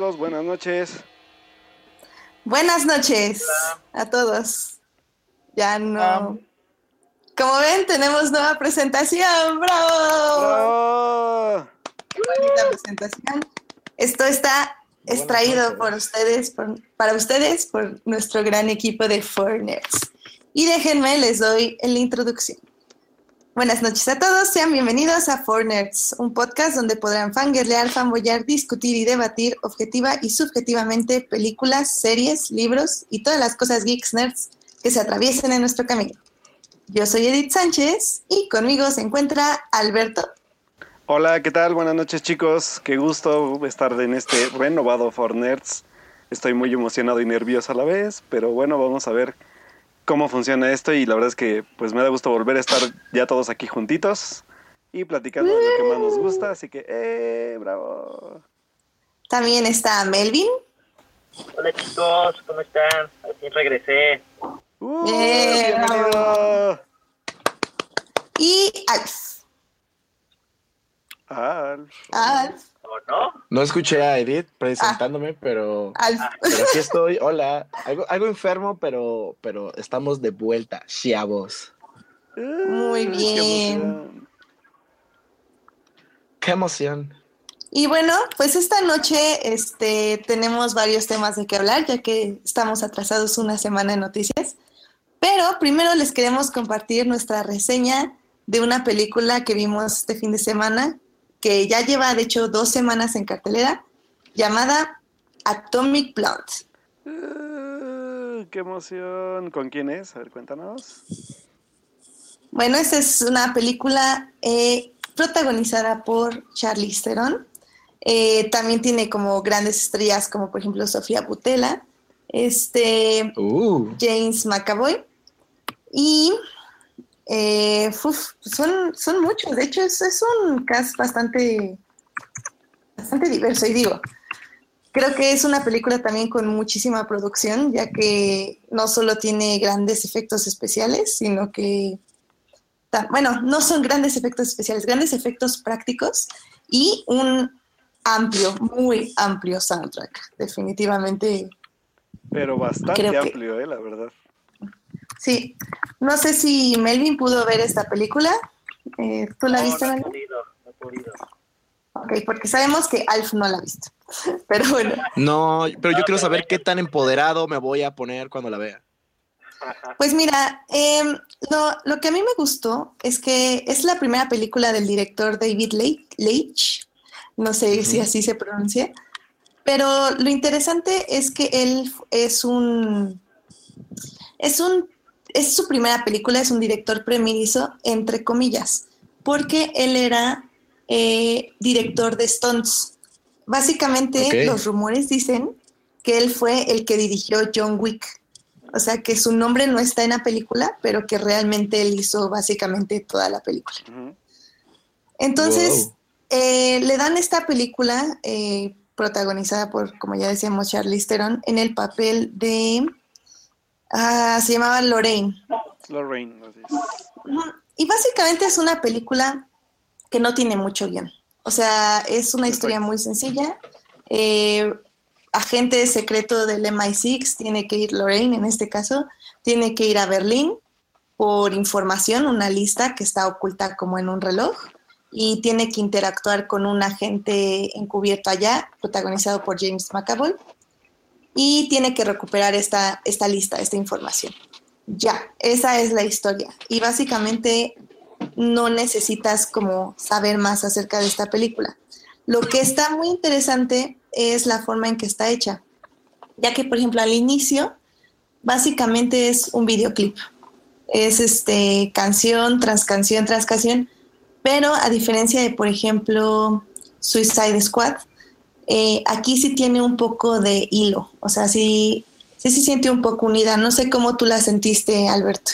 chicos, buenas noches. Buenas noches a todos. Ya no. Como ven, tenemos nueva presentación. ¡Bravo! ¡Bravo! Qué bonita presentación. Esto está extraído por ustedes, por- para ustedes, por nuestro gran equipo de Foreigners. Y déjenme, les doy la introducción. Buenas noches a todos, sean bienvenidos a Foreigners, un podcast donde podrán fangirlear, fanboyar, discutir y debatir objetiva y subjetivamente películas, series, libros y todas las cosas geeks nerds que se atraviesen en nuestro camino. Yo soy Edith Sánchez y conmigo se encuentra Alberto. Hola, ¿qué tal? Buenas noches, chicos. Qué gusto estar en este renovado For Nerds. Estoy muy emocionado y nervioso a la vez, pero bueno, vamos a ver cómo funciona esto y la verdad es que pues me da gusto volver a estar ya todos aquí juntitos y platicando de lo que más nos gusta, así que ¡eh! ¡Bravo! También está Melvin. Hola chicos, ¿cómo están? Al fin regresé. ¡Uh! Bien, ¡Bienvenido! Y Alf. Alf. Alf. ¿O no? No escuché a Edith presentándome, pero, Alf. pero aquí estoy. Hola. Algo, algo enfermo, pero, pero estamos de vuelta, chavos. Muy ¡Qué bien. Qué emoción. Y bueno, pues esta noche este, tenemos varios temas de qué hablar, ya que estamos atrasados una semana en noticias. Pero primero les queremos compartir nuestra reseña de una película que vimos este fin de semana, que ya lleva de hecho dos semanas en cartelera, llamada Atomic Blonde. ¡Uh! ¡Qué emoción! ¿Con quién es? A ver, cuéntanos. Bueno, esta es una película eh, protagonizada por Charlize Theron. Eh, también tiene como grandes estrellas como por ejemplo Sofía Butela, este, Uh, James McAvoy y eh, uf, son, son muchos. De hecho, es, es un cast bastante, bastante diverso. Y digo, creo que es una película también con muchísima producción, ya que no solo tiene grandes efectos especiales, sino que, bueno, no son grandes efectos especiales, grandes efectos prácticos y un amplio, muy amplio soundtrack. Definitivamente Pero bastante que- amplio, eh, la verdad. Sí, no sé si Melvin pudo ver esta película. Eh, ¿Tú la no, viste, no he Melvin? podido, no he podido. Ok, porque sabemos que Alf no la ha visto. Pero bueno, no, pero yo quiero saber qué tan empoderado me voy a poner cuando la vea. pues mira, em, lo, lo que a mí me gustó es que es la primera película del director David Le- Leitch. No sé si así se pronuncia. Pero lo interesante es que él es un. Es un. Es su primera película, es un director primerizo, entre comillas, porque él era eh, director de Stunts. Básicamente, los rumores dicen que él fue el que dirigió John Wick. O sea, que su nombre no está en la película, pero que realmente él hizo básicamente toda la película. Entonces, Wow. eh, le dan esta película eh, protagonizada por, como ya decíamos, Charlize Theron en el papel de... ah, se llamaba Lorraine. Lorraine, así es. Y básicamente es una película que no tiene mucho guion. O sea, es una historia muy sencilla. Eh, agente secreto del MI6 tiene que ir, Lorraine en este caso, tiene que ir a Berlín por información, una lista que está oculta como en un reloj, y tiene que interactuar con un agente encubierto allá, protagonizado por James McAvoy, y tiene que recuperar esta, esta lista, esta información. Ya, esa es la historia. Y básicamente no necesitas como saber más acerca de esta película. Lo que está muy interesante es la forma en que está hecha, ya que por ejemplo al inicio básicamente es un videoclip. Es este canción tras canción tras canción, pero a diferencia de por ejemplo Suicide Squad, eh, aquí sí tiene un poco de hilo, o sea, sí, sí se siente un poco unida. No sé cómo tú la sentiste, Alberto.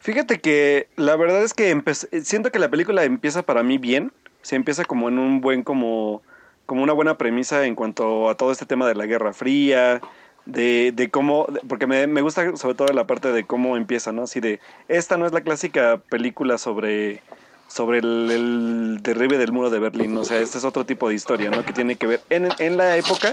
Fíjate que la verdad es que empe- siento que la película empieza para mí bien. Se empieza como en un buen, como, como una buena premisa en cuanto a todo este tema de la Guerra Fría, de, de cómo, porque me gusta sobre todo la parte de cómo empieza, ¿no? Así de, esta no es la clásica película sobre sobre el, el del muro de Berlín. O sea, este es otro tipo de historia, ¿no? Que tiene que ver en, en la época,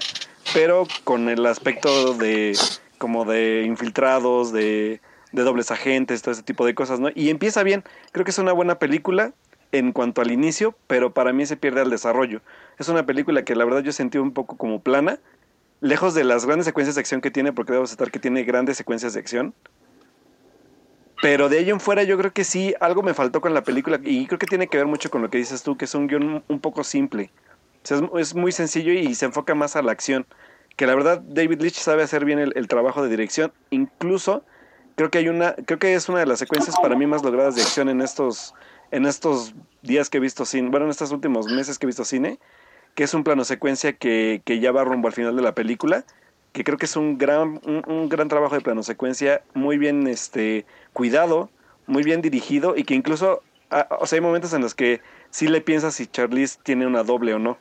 pero con el aspecto de como de infiltrados, de, de dobles agentes, todo ese tipo de cosas, ¿no? Y empieza bien. Creo que es una buena película en cuanto al inicio, pero para mí se pierde al desarrollo. Es una película que la verdad yo sentí un poco como plana, lejos de las grandes secuencias de acción que tiene, porque debo aceptar que tiene grandes secuencias de acción. Pero de ello en fuera yo creo que sí, algo me faltó con la película y creo que tiene que ver mucho con lo que dices tú, que es un guion un poco simple. O sea, es, muy sencillo y se enfoca más a la acción. Que la verdad David Leitch sabe hacer bien el, el trabajo de dirección. Incluso creo que hay una, creo que es una de las secuencias para mí más logradas de acción en estos, en estos días que he visto cine, bueno, en estos últimos meses que he visto cine, que es un plano secuencia que, que ya va rumbo al final de la película, que creo que es un gran, un, un gran trabajo de plano secuencia, muy bien este, cuidado, muy bien dirigido y que incluso, ah, o sea, hay momentos en los que sí le piensas si Charlize tiene una doble o no.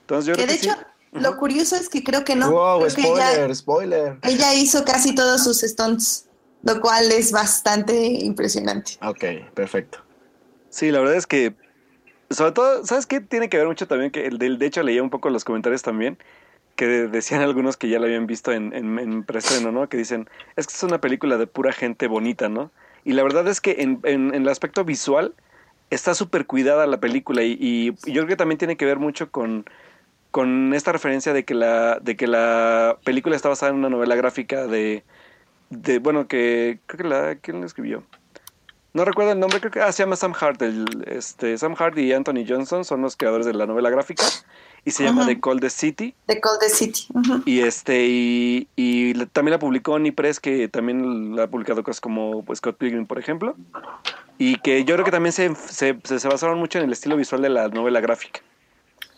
Entonces yo Que creo de que hecho, sí. lo curioso es que creo que no. wow, Creo que spoiler, ella, spoiler. ella hizo casi todos sus stunts, lo cual es bastante impresionante. Ok, perfecto. Sí, la verdad es que, sobre todo, ¿sabes qué? Tiene que ver mucho también que, el del de hecho leía un poco los comentarios también, que decían algunos que ya la habían visto en, en, en preestreno, ¿no? Que dicen, es que es una película de pura gente bonita, ¿no? Y la verdad es que en, en, el aspecto visual está súper cuidada la película y, y, y yo creo que también tiene que ver mucho con, con esta referencia de que la, de que la película está basada en una novela gráfica de, de bueno, que creo que la, ¿quién la escribió? No recuerdo el nombre, creo que ah, se llama Sam Hart. El, este, Sam Hart y Anthony Johnson son los creadores de la novela gráfica y se llama Ujú. The Cold City. The Cold City. Ujú. Y este y, y la- también la publicó Oni Press, que también la ha publicado cosas como pues, Scott Pilgrim, por ejemplo. Y que yo creo que también se, se, se- basaron mucho en el estilo visual de la novela gráfica.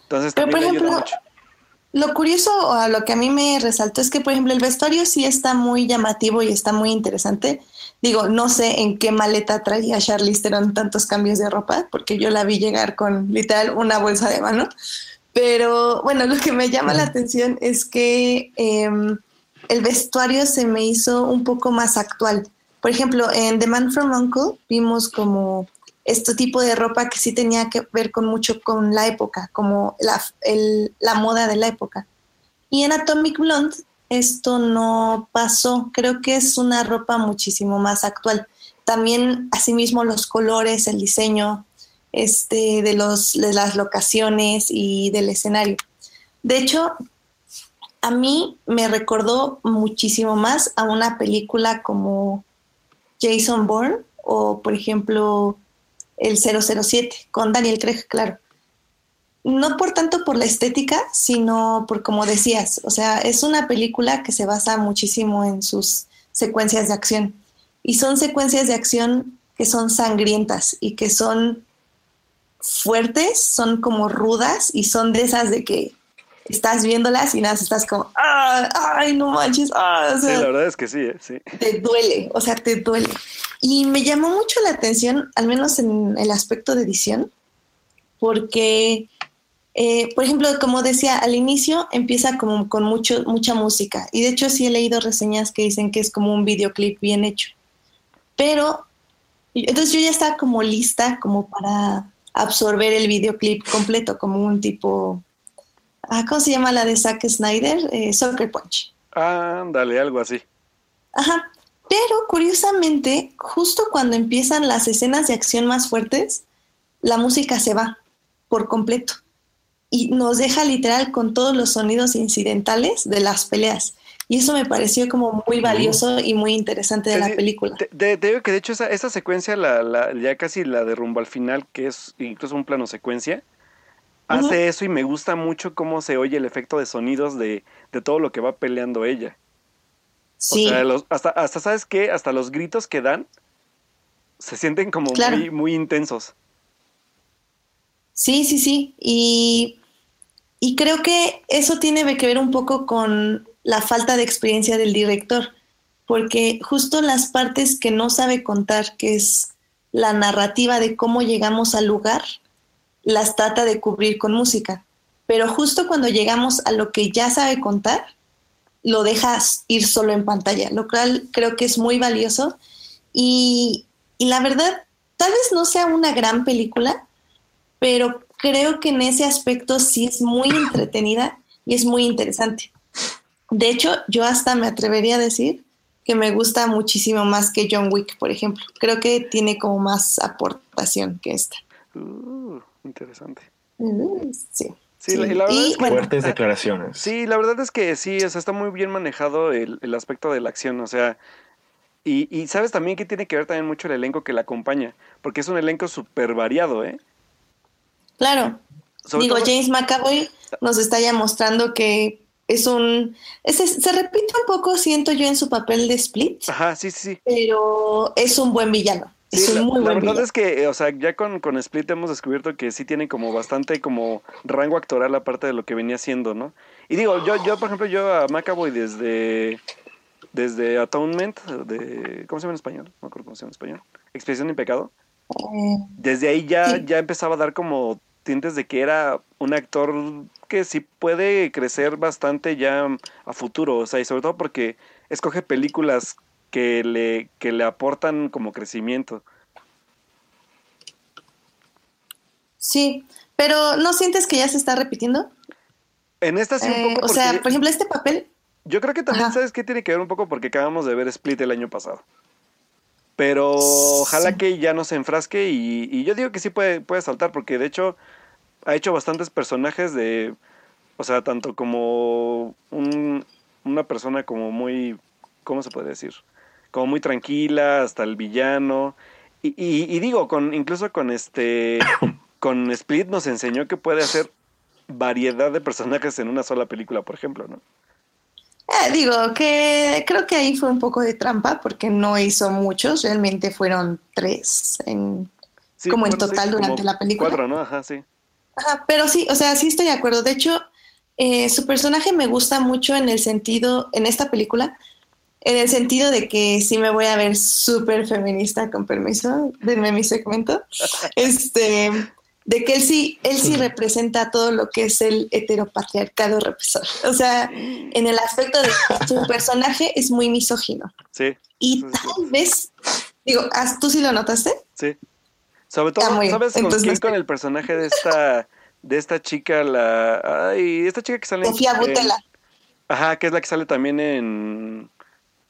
Entonces Pero, también por ayuda ejemplo, mucho. Lo curioso o a lo que a mí me resaltó es que, por ejemplo, el vestuario sí está muy llamativo y está muy interesante. Digo, no sé en qué maleta traía Charlize Theron tantos cambios de ropa, porque yo la vi llegar con literal una bolsa de mano. Pero bueno, lo que me llama la atención es que em, el vestuario se me hizo un poco más actual. Por ejemplo, en The Man from Uncle vimos como este tipo de ropa que sí tenía que ver con mucho con la época, como la, el- la moda de la época. Y en Atomic Blonde esto no pasó, creo que es una ropa muchísimo más actual. También, asimismo, los colores, el diseño este, de, los, de las locaciones y del escenario. De hecho, a mí me recordó muchísimo más a una película como Jason Bourne o, por ejemplo, el 007 con Daniel Craig, claro. No por tanto por la estética, sino por como decías, o sea, es una película que se basa muchísimo en sus secuencias de acción. Y son secuencias de acción que son sangrientas y que son fuertes, son como rudas y son de esas de que estás viéndolas y nada, estás como, "Ah, ay, no manches, ah", o Sí, sea, la verdad es que sí, ¿eh? sí. te duele, o sea, te duele. Y me llamó mucho la atención, al menos en el aspecto de edición, porque, eh, por ejemplo, como decía, al inicio empieza como con mucho, mucha música. Y de hecho sí he leído reseñas que dicen que es como un videoclip bien hecho. Pero, entonces yo ya estaba como lista como para absorber el videoclip completo, como un tipo, ah, ¿cómo se llama la de Zack Snyder? Eh, Soccer Punch. Ándale, algo así. Ajá. Pero curiosamente, justo cuando empiezan las escenas de acción más fuertes, la música se va por completo y nos deja literal con todos los sonidos incidentales de las peleas. Y eso me pareció como muy valioso y muy interesante de la película. Te, te- te digo que de hecho esa, esa secuencia, la, la- ya casi la de rumbo al final, que es incluso un plano secuencia, hace eso y me gusta mucho cómo se oye el efecto de sonidos de, de todo lo que va peleando ella. Sí, O sea, los- hasta, hasta, ¿sabes qué? Hasta los gritos que dan se sienten como Claro. muy, muy intensos. sí, sí, sí. Y, y creo que eso tiene que ver un poco con la falta de experiencia del director, porque justo las partes que no sabe contar, que es la narrativa de cómo llegamos al lugar, las trata de cubrir con música. Pero justo cuando llegamos a lo que ya sabe contar, lo dejas ir solo en pantalla, lo cual creo que es muy valioso. Y, y la verdad, tal vez no sea una gran película, pero creo que en ese aspecto sí es muy entretenida y es muy interesante. De hecho, yo hasta me atrevería a decir que me gusta muchísimo más que John Wick, por ejemplo. Creo que tiene como más aportación que esta. Uh, interesante. Mm, sí. Sí, la- y la verdad Y, es que- bueno, Fuertes declaraciones. Sí, la verdad es que sí, o sea, está muy bien manejado el, el aspecto de la acción, o sea, y, y sabes también que tiene que ver también mucho el elenco que la acompaña, porque es un elenco súper variado, ¿eh? claro. Sobre Digo, todo- James McAvoy nos está ya mostrando que es un... ese- se repite un poco, siento yo, en su papel de Split, Ajá, sí, sí, sí. pero es un buen villano. Es un la, muy la buen verdad villano. es que, o sea, ya con, con Split hemos descubierto que sí tiene como bastante como rango actoral aparte de lo que venía haciendo, ¿no? Y digo, yo, yo por ejemplo, yo a McAvoy desde, desde Atonement, de, ¿cómo se llama en español? No me acuerdo cómo se llama en español. Expiación y pecado. Eh, Desde ahí ya, Sí. ya empezaba a dar como tintes de que era un actor que sí puede crecer bastante ya a futuro, o sea, y sobre todo porque escoge películas que le, que le aportan como crecimiento. sí, pero ¿no sientes que ya se está repitiendo? En esta sí un Eh, poco o sea, por ejemplo, este papel, yo creo que también Ajá. sabes qué tiene que ver un poco porque acabamos de ver Split el año pasado. Pero ojalá Sí. que ya no se enfrasque y, y yo digo que sí puede, puede saltar porque de hecho ha hecho bastantes personajes de, o sea, tanto como un- una persona como muy, ¿cómo se puede decir? Como muy tranquila, hasta el villano. Y, y- y digo, con incluso con este, con Split nos enseñó que puede hacer variedad de personajes en una sola película, por ejemplo, ¿no? eh, digo que creo que ahí fue un poco de trampa porque no hizo muchos, realmente fueron tres en, Sí, Como en sí, total durante la película. Cuatro, ¿no? Ajá, sí. Ajá, pero sí, o sea, sí estoy de acuerdo. De hecho, eh, su personaje me gusta mucho en el sentido, en esta película, en el sentido de que sí me voy a ver súper feminista, con permiso, denme mi segmento, este, de que él sí, él sí representa todo lo que es el heteropatriarcado represor. O sea, en el aspecto de que su personaje es muy misógino. Sí, Y tal vez, digo, ¿as- ¿tú sí lo notaste? sí. Sobre todo, muy. ¿sabes con quién? Con el personaje de esta, de esta chica, la. Ay, esta chica que sale en- Sofía en- Butela, Ajá, que es la que sale también en.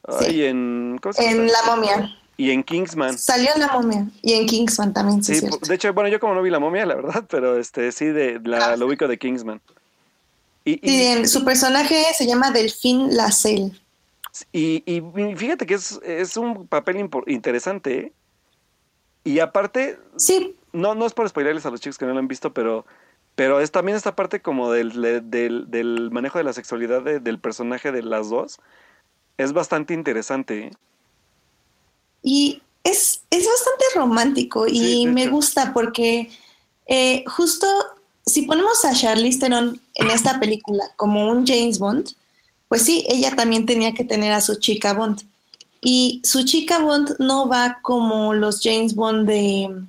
Ay, Sí. en. ¿Cómo se en La Momia. Y en Kingsman. Salió en La Momia y en Kingsman también, sí, Sí, es de hecho, bueno, yo como no vi la momia, la verdad, pero este sí de la, Ah. lo ubico de Kingsman. Y, y, Sí, en- su personaje se llama Delfín Lacelle. Y, y fíjate que es, es un papel interesante, ¿eh? Y aparte, Sí, no, no es por spoilerles a los chicos que no lo han visto, pero, pero es también esta parte como del, del, del manejo de la sexualidad de- del personaje de las dos. Es bastante interesante, ¿eh? y es, es bastante romántico y Sí, me hecho. gusta porque eh, justo si ponemos a Charlize Theron en esta película como un James Bond, pues sí, ella también tenía que tener a su chica Bond. Y su chica Bond no va como los James Bond de,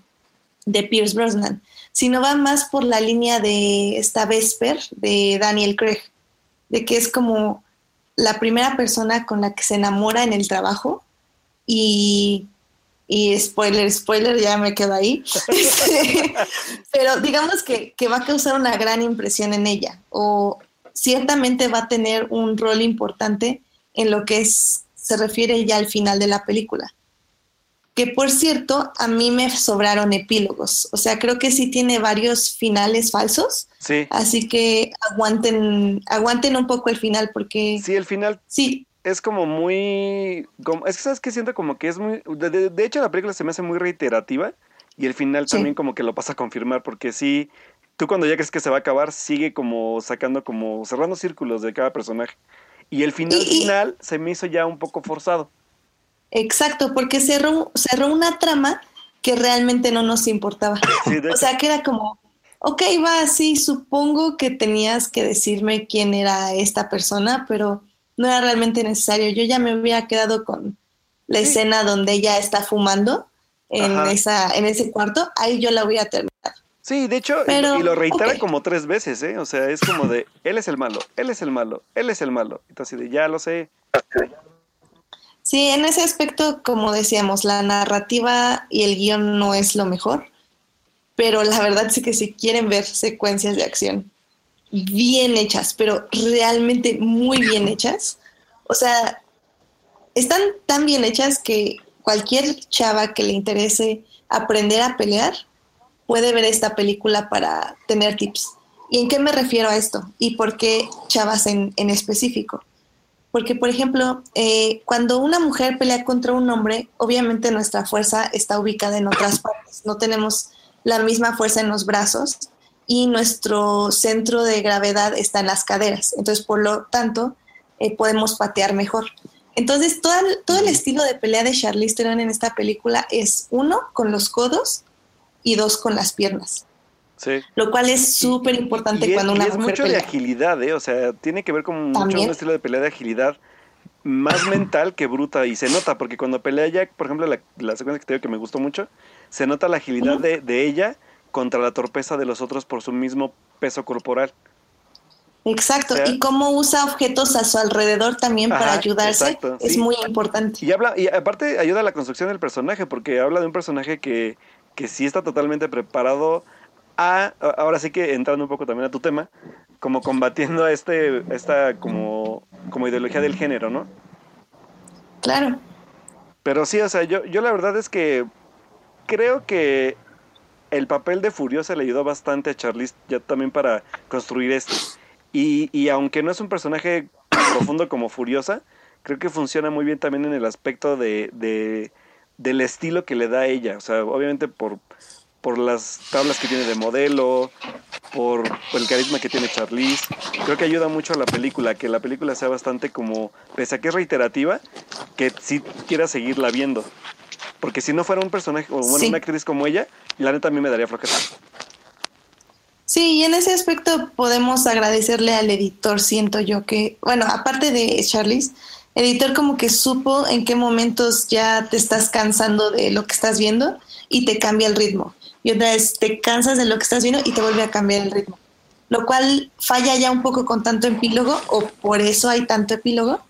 de Pierce Brosnan, sino va más por la línea de esta Vesper de Daniel Craig, de que es como la primera persona con la que se enamora en el trabajo y, y spoiler, spoiler, ya me quedo ahí. Este, Pero digamos que, que va a causar una gran impresión en ella o ciertamente va a tener un rol importante en lo que es, se refiere ya al final de la película. Que por cierto, a mí me sobraron epílogos. O sea, creo que sí tiene varios finales falsos. Sí, Así que aguanten, aguanten un poco el final porque sí, el final sí, es como muy... Como, es que sabes que siento como que es muy... De, hecho la película se me hace muy reiterativa y el final Sí. también como que lo pasa a confirmar porque sí, tú cuando ya crees que se va a acabar sigue como sacando como cerrando círculos de cada personaje. Y el final Y- final se me hizo ya un poco forzado. exacto, porque cerró, cerró una trama que realmente no nos importaba. Sí, O sea, que era como, ok, va, sí, supongo que tenías que decirme quién era esta persona, pero no era realmente necesario. Yo ya me hubiera quedado con la Sí. escena donde ella está fumando en, Ajá. esa, en ese cuarto, ahí yo la hubiera terminado. Sí, de hecho, y- pero, y lo reitera como tres veces, ¿eh? O sea, es como de, él es el malo, él es el malo, él es el malo. Entonces, de, ya lo sé. Sí, en ese aspecto, como decíamos, la narrativa y el guion no es lo mejor, pero la verdad es que si quieren ver secuencias de acción bien hechas, pero realmente muy bien hechas, o sea, están tan bien hechas que cualquier chava que le interese aprender a pelear puede ver esta película para tener tips. ¿Y en qué me refiero a esto? ¿Y por qué chavas en, en específico? Porque, por ejemplo, eh, cuando una mujer pelea contra un hombre, obviamente nuestra fuerza está ubicada en otras partes. No tenemos la misma fuerza en los brazos y nuestro centro de gravedad está en las caderas. Entonces, por lo tanto, eh, podemos patear mejor. Entonces, todo el, todo el estilo de pelea de Charlize Theron en esta película es uno, con los codos y dos, con las piernas. Sí. Lo cual es súper importante Y es- cuando y una es mujer mucho de pelea. agilidad, ¿eh? O sea, tiene que ver con mucho un estilo de pelea de agilidad más mental que bruta y se nota porque cuando pelea Jack, por ejemplo, la, la secuencia que te digo que me gustó mucho, se nota la agilidad de, de ella contra la torpeza de los otros por su mismo peso corporal. Exacto, O sea- y cómo usa objetos a su alrededor también para Ajá, ayudarse exacto, es sí. muy importante. Y habla y aparte ayuda a la construcción del personaje porque habla de un personaje que, que sí está totalmente preparado a ahora sí que entrando un poco también a tu tema, como combatiendo a este esta como como ideología del género, ¿no? Claro, Pero sí, o sea, yo, yo la verdad es que creo que el papel de Furiosa le ayudó bastante a Charlize ya también para construir esto. Y, y aunque no es un personaje profundo como Furiosa, creo que funciona muy bien también en el aspecto de, de- del estilo que le da a ella. O sea, obviamente por, por las tablas que tiene de modelo, por, por el carisma que tiene Charlize. Creo que ayuda mucho a la película, que la película sea bastante como, pese a que es reiterativa, que sí quiera seguirla viendo. Porque si no fuera un personaje, o bueno, Sí. una actriz como ella, la neta a mí me daría flojera. sí, y en ese aspecto podemos agradecerle al editor, siento yo que, bueno, aparte de Charlize, editor como que supo en qué momentos ya te estás cansando de lo que estás viendo y te cambia el ritmo. Y otra vez te cansas de lo que estás viendo y te vuelve a cambiar el ritmo. Lo cual falla ya un poco con tanto epílogo, o por eso hay tanto epílogo.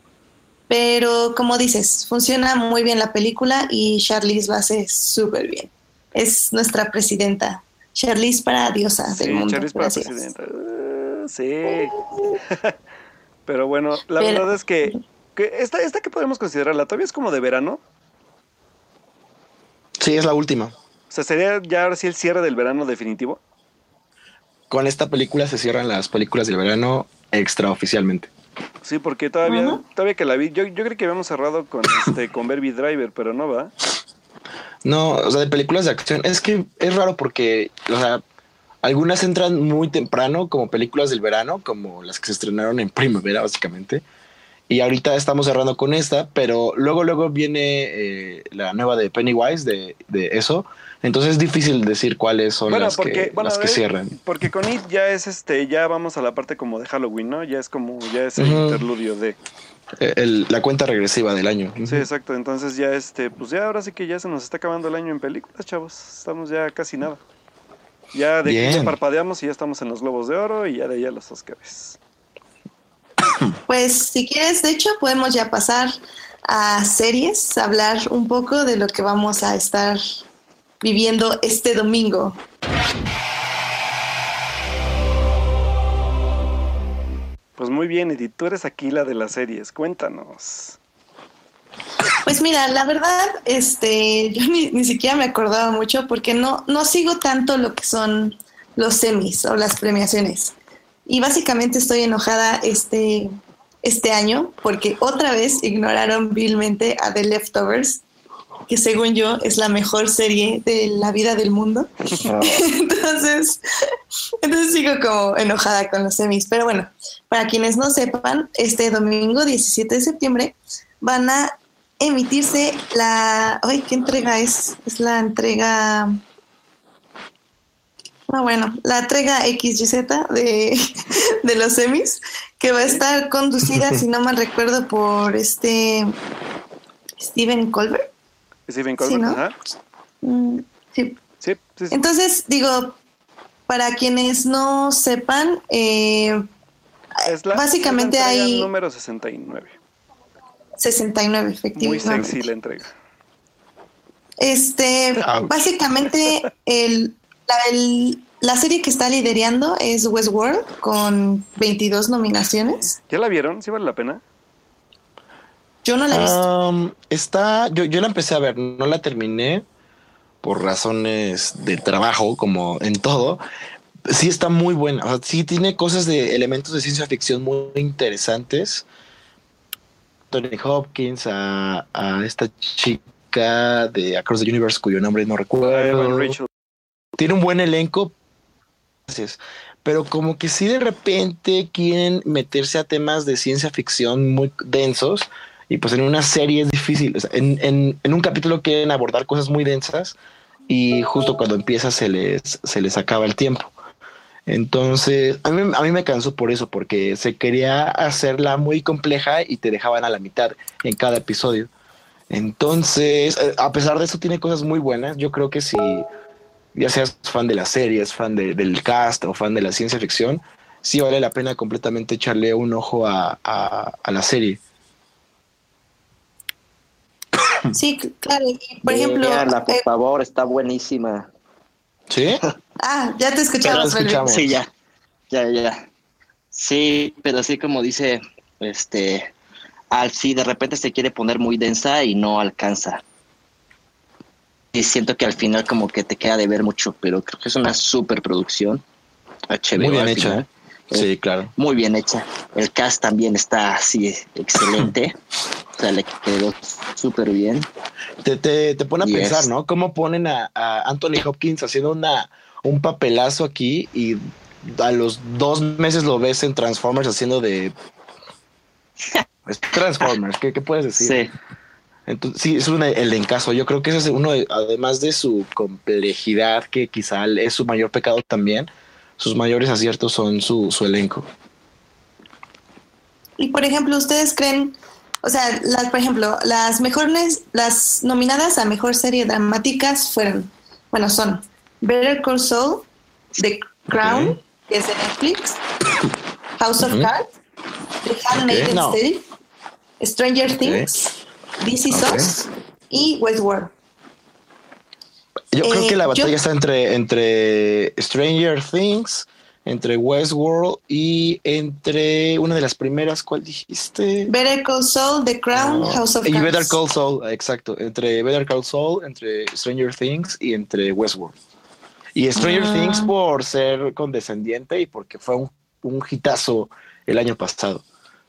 Pero como dices, funciona muy bien la película y Charlize lo hace súper bien. Es nuestra presidenta. Charlize para diosa Sí, del mundo. Charlize para presidenta. Uh, sí. Pero bueno, la Pero- verdad es que, que esta, esta que podemos considerarla, todavía es como de verano. Sí, es la última. O sea, sería ya ahora sí el cierre del verano definitivo. Con esta película se cierran las películas del verano extraoficialmente. Sí, porque todavía, todavía que la vi, yo, yo creo que habíamos cerrado con este con Baby Driver, pero no va. No, o sea, de películas de acción. Es que es raro porque, o sea, algunas entran muy temprano como películas del verano, como las que se estrenaron en primavera, básicamente. Y ahorita estamos cerrando con esta, pero luego, luego viene eh, la nueva de Pennywise de, de eso. Entonces es difícil decir cuáles son Bueno, las, porque, que, bueno, las que eh, cierran. Porque con It ya es este, ya vamos a la parte como de Halloween, ¿no? Ya es como, ya es el Ujú. interludio de. Eh, el- la cuenta regresiva del año. Sí, exacto. Entonces ya este, pues ya ahora sí que ya se nos está acabando el año en películas, chavos. Estamos ya casi nada. Ya de aquí parpadeamos y ya estamos en los Globos de Oro y ya de ahí a los Oscars. Pues si quieres, de hecho, podemos ya pasar a series, hablar un poco de lo que vamos a estar viviendo este domingo. Pues muy bien, Edith, tú eres aquí la de las series. Cuéntanos. Pues mira, la verdad, este, yo ni, ni siquiera me acordaba mucho porque no, no sigo tanto lo que son los semis o las premiaciones. Y básicamente estoy enojada este, este año porque otra vez ignoraron vilmente a The Leftovers, que según yo es la mejor serie de la vida del mundo. entonces, entonces sigo como enojada con los semis. Pero bueno, para quienes no sepan, este domingo 17 de septiembre van a emitirse la... Ay, ¿qué entrega es? Es la entrega... Ah, bueno, la entrega XYZ de, de los semis, que va a estar conducida, si no mal recuerdo, por este Steven Colbert. Stephen Sí, Colbert, ¿no? ajá. Mm, sí. Sí, sí, sí. Entonces, digo, para quienes no sepan, eh, Es la- básicamente es la hay... número 69. 69, Muy efectivamente. sexy la entrega. Este, Ouch. básicamente, el, la, el- la serie que está liderando es Westworld con 22 nominaciones. ¿Ya la vieron? ¿Sí vale la pena? Yo no la he visto. Um, está, yo, yo la empecé a ver, no la terminé por razones de trabajo, como en todo. Sí está muy buena, o sea, sí tiene cosas de elementos de ciencia ficción muy interesantes. Tony Hopkins, a, a esta chica de Across the Universe, cuyo nombre no Evan recuerdo. Rachel. Tiene un buen elenco, pero como que sí de repente quieren meterse a temas de ciencia ficción muy densos y pues en una serie es difícil. En, en- en un capítulo quieren abordar cosas muy densas y justo cuando empieza se les, se les acaba el tiempo. Entonces, a mí, a mí me cansó por eso, porque se quería hacerla muy compleja y te dejaban a la mitad en cada episodio. Entonces, eh, a pesar de eso, tiene cosas muy buenas. Yo creo que si ya seas fan de las series, fan de- del cast o fan de la ciencia ficción, sí vale la pena completamente echarle un ojo a, a- a la serie. Sí, claro. y, por ejemplo, Véanla, por eh, favor, está buenísima. ¿Sí? ah, ya te escuchamos. Escuchamos. Sí, ya. Ya, ya. Sí, pero así como dice, este, al sí, de repente se quiere poner muy densa y no alcanza. Y siento que al final como que te queda de ver mucho, pero creo que es una super producción. HBO Muy bien hecha. final. Sí, claro. Muy bien hecha. El cast también está así excelente. o sea, le quedó súper bien. Te, te, te pone a Yes. pensar, ¿no? Cómo ponen a, a Anthony Hopkins haciendo una, un papelazo aquí y a los dos meses lo ves en Transformers haciendo de... Transformers, ¿qué, qué puedes decir? Sí. Entonces, sí, es un elencazo. Yo creo que ese es uno, de- además de su complejidad, que quizá es su mayor pecado también, sus mayores aciertos son su, su elenco. Y por ejemplo, ¿ustedes creen, o sea, las, por ejemplo, las mejores, las nominadas a mejor serie dramáticas fueron, bueno, son Better Call Saul, The Crown, Ok. que es de Netflix, House of Ujú. Cards, The Handmaid's no. Tale, Stranger Things, This Is Ok. Us y Westworld. Yo creo Eh, que la yo- batalla está entre, entre Stranger Things, entre Westworld y entre una de las primeras, ¿cuál dijiste? Better Call Saul, The Crown, No. House of y. Better Call Saul, exacto, entre Better Call Saul, entre Stranger Things y entre Westworld. Y Stranger Ah. Things por ser condescendiente y porque fue un, un hitazo el año pasado.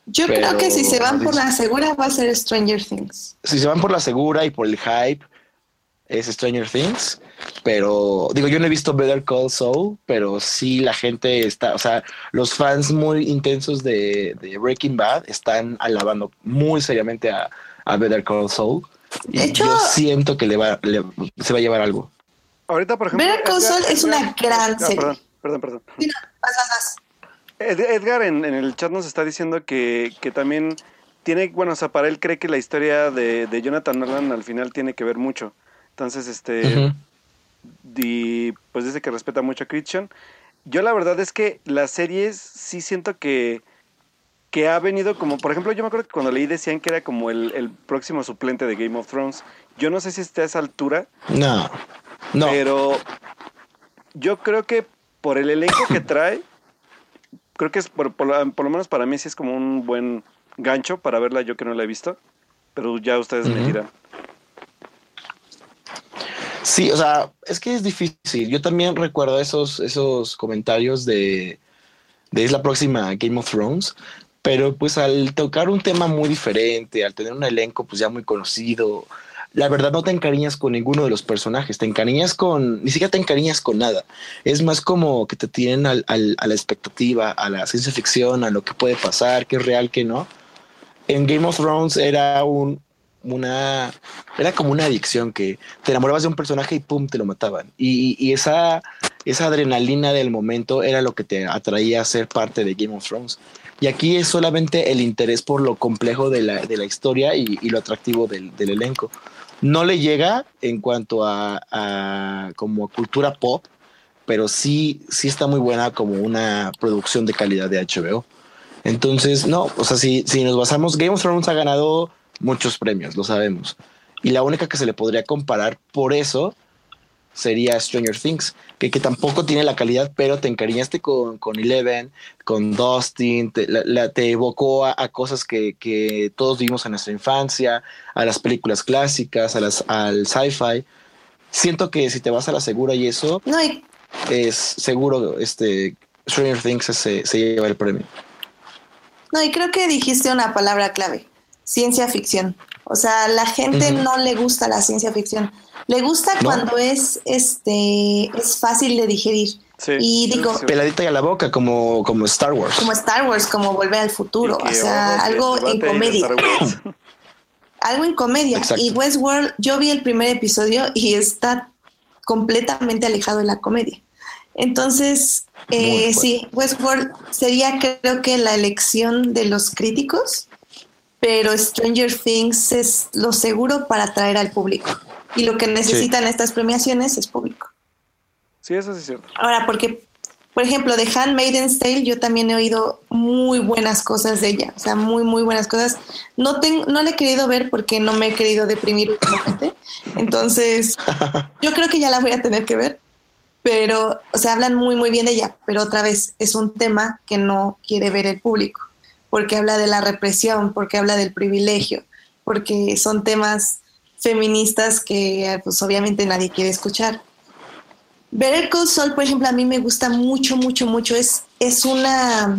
Yo pero- creo que si se van por la segura va a ser Stranger Things. si se van por la segura y por el hype, es Stranger Things. Pero digo, yo no he visto Better Call Saul, pero sí la gente está, o sea, los fans muy intensos de, de Breaking Bad están alabando muy seriamente a, a Better Call Saul. Y De hecho- yo siento que le va, le- se va a llevar algo. Ahorita, por ejemplo. Better Call Saul es una gran serie. Perdón, perdón, perdón. Sí, no, vas, vas, vas. Ed- Edgar en, en el chat nos está diciendo que, que también tiene, bueno, o sea, para él cree que la historia de, de Jonathan Nolan al final tiene que ver mucho. Entonces, este, y pues dice que respeta mucho a Christian. Yo la verdad es que las series sí siento que, que ha venido como, por ejemplo, yo me acuerdo que cuando leí decían que era como el, el próximo suplente de Game of Thrones. Yo no sé si esté a esa altura, No, no. pero yo creo que por el elenco que trae, creo que es por, por, lo- por lo menos para mí sí es como un buen gancho para verla yo que no la he visto. Pero ya ustedes me dirán. Sí, o sea, es que es difícil. Yo también recuerdo esos, esos comentarios de, de es la próxima Game of Thrones, pero pues al tocar un tema muy diferente, al tener un elenco pues ya muy conocido, la verdad no te encariñas con ninguno de los personajes, te encariñas con, ni siquiera te encariñas con nada. Es más como que te tienen al- al- a la expectativa, a la ciencia ficción, a lo que puede pasar, qué es real, qué no. En Game of Thrones era un, una, era como una adicción que te enamorabas de un personaje y pum, te lo mataban. Y, y esa, esa adrenalina del momento era lo que te atraía a ser parte de Game of Thrones. Y aquí es solamente el interés por lo complejo de la, de la historia y, y lo atractivo del, del elenco. No le llega en cuanto a, a como cultura pop, pero sí, sí está muy buena como una producción de calidad de HBO. Entonces, no, o sea, si, si nos basamos, Game of Thrones ha ganado muchos premios, lo sabemos. Y la única que se le podría comparar por eso sería Stranger Things, que, que tampoco tiene la calidad, pero te encariñaste con, con Eleven, con Dustin, te, la, la- te evocó a, a cosas que, que todos vimos en nuestra infancia, a las películas clásicas, a las, al sci-fi. Siento que si te vas a la segura y eso, No, es seguro este Stranger Things se, se lleva el premio. No, y creo que dijiste una palabra clave, ciencia ficción. O sea, la gente no le gusta la ciencia ficción. Le gusta ¿No? cuando es este es fácil de digerir. Sí, Y sí, digo, sí. Peladita y a la boca, como, como Star Wars. Como Star Wars, como Volver al Futuro, o sea, algo en comedia. Algo en comedia. Exacto. Y Westworld, yo vi el primer episodio y está completamente alejado de la comedia. Entonces, eh, sí, Westworld sería creo que la elección de los críticos, pero Stranger Things es lo seguro para atraer al público. Y lo que necesitan estas premiaciones es público. Sí, eso sí es cierto. Ahora, porque, por ejemplo, de Handmaid's Tale, yo también he oído muy buenas cosas de ella, o sea, muy, muy buenas cosas. No, ten- no la he querido ver porque no me he querido deprimir últimamente. Entonces, yo creo que ya la voy a tener que ver. Pero, o sea, hablan muy, muy bien de ella. Pero otra vez, es un tema que no quiere ver el público, porque habla de la represión, porque habla del privilegio, porque son temas feministas que, pues, obviamente nadie quiere escuchar. Better Call Saul, por ejemplo, a mí me gusta mucho, mucho, mucho. Es, es una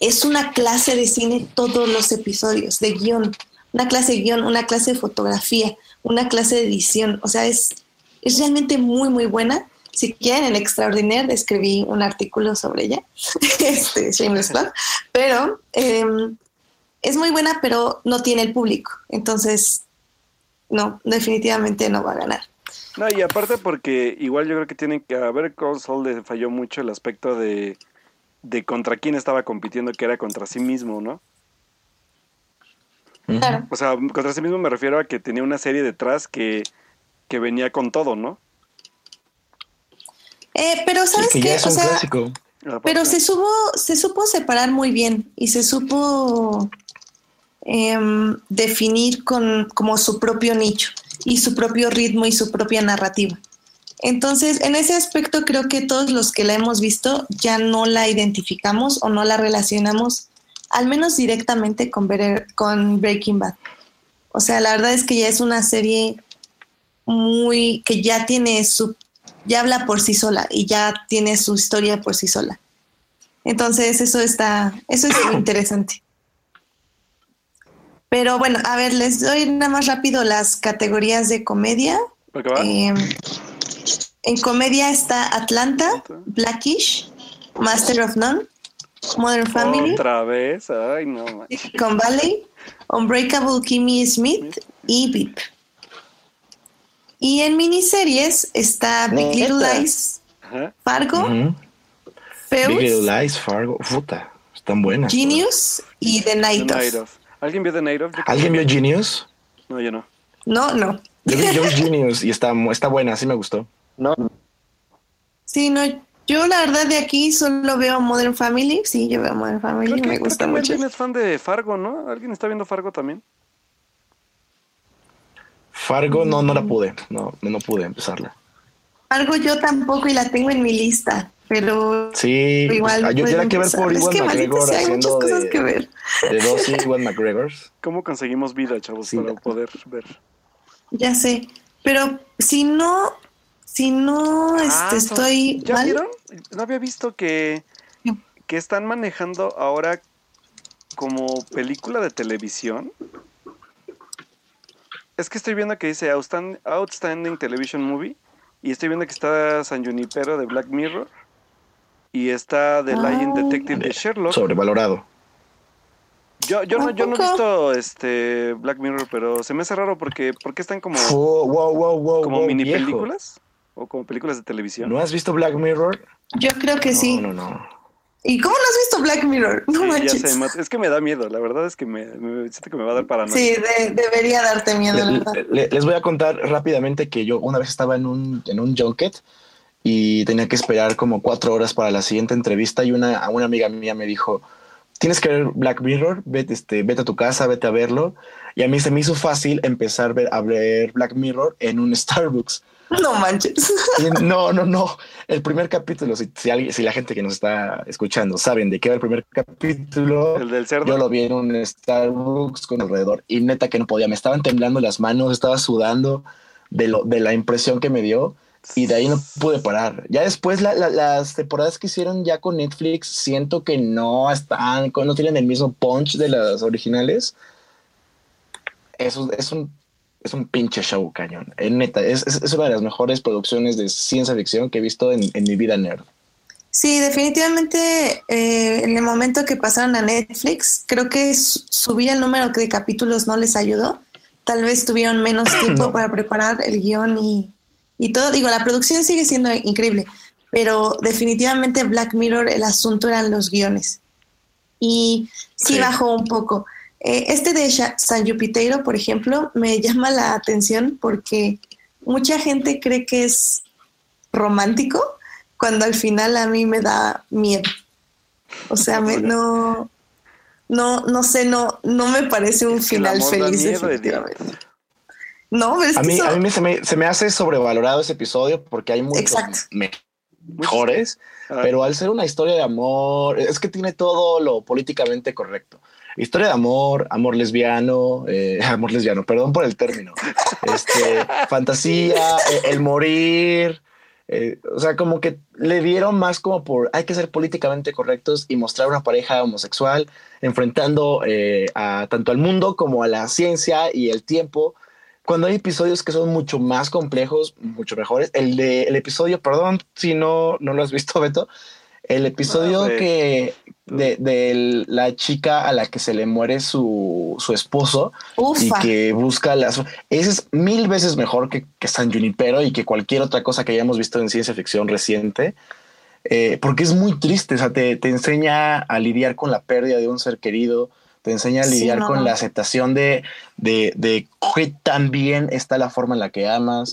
es una clase de cine todos los episodios, de guion, una clase de guion, una clase de fotografía, una clase de edición. O sea, es, es realmente muy, muy buena. Si quieren, en Extraordinaire escribí un artículo sobre ella, este, Shameless Plug, pero eh, es muy buena, pero no tiene el público. Entonces, no, definitivamente no va a ganar. No, y aparte porque igual yo creo que tienen que a ver Console le falló mucho el aspecto de, de contra quién estaba compitiendo, que era contra sí mismo, ¿no? Claro. O sea, contra sí mismo me refiero a que tenía una serie detrás que, que venía con todo, ¿no? Eh, pero, ¿sabes que qué? O sea, clásico. Aparte- Pero se supo, se supo separar muy bien y se supo em, definir con como su propio nicho y su propio ritmo y su propia narrativa. Entonces, en ese aspecto creo que todos los que la hemos visto ya no la identificamos o no la relacionamos, al menos directamente con, Breaking Bad. O sea, la verdad es que ya es una serie muy que ya tiene su ya habla por sí sola y ya tiene su historia por sí sola. Entonces, eso está, eso es interesante. Pero bueno, a ver, les doy nada más rápido las categorías de comedia. Eh, en comedia está Atlanta, Blackish, Master of None, Modern Family, Otra vez, ay no. Silicon Valley, Unbreakable Kimmy Smith y Beep. Y en miniseries está Big Little. Lies, Ajá. Fargo, Ujú. Big Little Lies, Fargo, puta, están buenas. Genius y The The Night Night Of. of. ¿Alguien vio The Night of? Yo creo ¿Alguien vio Genius? No, yo no. No, no. Yo vi, yo vi Genius y está, está buena, sí me gustó. No, Sí, no. Yo la verdad de aquí solo veo Modern Family. Sí, yo veo Modern Family, Creo que, me creo gusta que mucho. Melvin es fan de Fargo, ¿no? ¿Alguien está viendo Fargo también? Fargo no, no la pude, no, no pude empezarla. Algo yo tampoco y la tengo en mi lista, pero Sí, igual. pues, yo que ver por Es que McGregor sea, hay muchas cosas de, que ver. de dos Iwan McGregors. ¿Cómo conseguimos vida, chavos, Sí. para poder ver? Ya sé. Pero si no, si no Ah, este, estoy ¿Ya mal. vieron? No había visto que, No. que están manejando ahora como película de televisión. Es que estoy viendo que dice Outstand- Outstanding Television Movie y estoy viendo que está San Junipero de Black Mirror y está The Ah. Detective de Sherlock. Sobrevalorado. Yo, yo, no, yo no he visto este Black Mirror, pero se me hace raro porque, porque están como, Wow, wow, wow, wow, como wow, mini viejo. películas o como películas de televisión. ¿No has visto Black Mirror? Yo creo que sí. No, no, no. ¿Y cómo no has visto Black Mirror? No Sí, ya manches. sé, Matt, es que me da miedo, la verdad es que me, me- siento que me va a dar paranoia. Sí, de- debería darte miedo, la verdad. le- les voy a contar rápidamente que yo una vez estaba en un, en un junket y tenía que esperar como cuatro horas para la siguiente entrevista y una, una amiga mía me dijo, tienes que ver Black Mirror, vete, este, vete a tu casa, vete a verlo. Y a mí se me hizo fácil empezar a ver, a ver Black Mirror en un Starbucks. No manches. Y no, no, no. El primer capítulo, si, si, alguien, si la gente que nos está escuchando saben de qué va el primer capítulo, El del cerdo. yo lo vi en un Starbucks con alrededor y neta que no podía. Me estaban temblando las manos, estaba sudando de, lo, de la impresión que me dio y de ahí no pude parar. Ya después la- la- las temporadas que hicieron ya con Netflix siento que no están, no tienen el mismo punch de las originales. Eso es un es un pinche show cañón. Eh, neta, es, es, es una de las mejores producciones de ciencia ficción que he visto en, en mi vida nerd. Sí, definitivamente eh, en el momento que pasaron a Netflix, creo que su- subir el número de capítulos no les ayudó. Tal vez tuvieron menos tiempo No. para preparar el guion y, y todo. Digo, la producción sigue siendo increíble, pero definitivamente Black Mirror, el asunto eran los guiones. Y sí, Sí. bajó un poco. Eh, este de San Jupiteiro, por ejemplo, me llama la atención porque mucha gente cree que es romántico cuando al final a mí me da miedo. O sea, me, no, no, no sé, no, no me parece un Es final da feliz. miedo, definitivamente. No, es A que mí, eso- a mí me- se, me, se me hace sobrevalorado ese episodio porque hay muchos Exacto. mejores, Ah, pero al ser una historia de amor, es que tiene todo lo políticamente correcto. Historia de amor, amor lesbiano, eh, amor lesbiano, perdón por el término. Este, fantasía, eh, el morir. eh, o sea, como que le dieron más como por hay que ser políticamente correctos y mostrar una pareja homosexual enfrentando eh, a tanto al mundo como a la ciencia y el tiempo. Cuando hay episodios que son mucho más complejos, mucho mejores. El de el episodio, perdón si no, no lo has visto, Beto. El episodio Ah, de- que de, de la chica a la que se le muere su, su esposo y que busca las. Ese es mil veces mejor que, que San Junipero y que cualquier otra cosa que hayamos visto en ciencia ficción reciente, eh, porque es muy triste. O sea, te, te enseña a lidiar con la pérdida de un ser querido, te enseña a Sí, lidiar no, con no. la aceptación de, de, de qué tan bien está la forma en la que amas.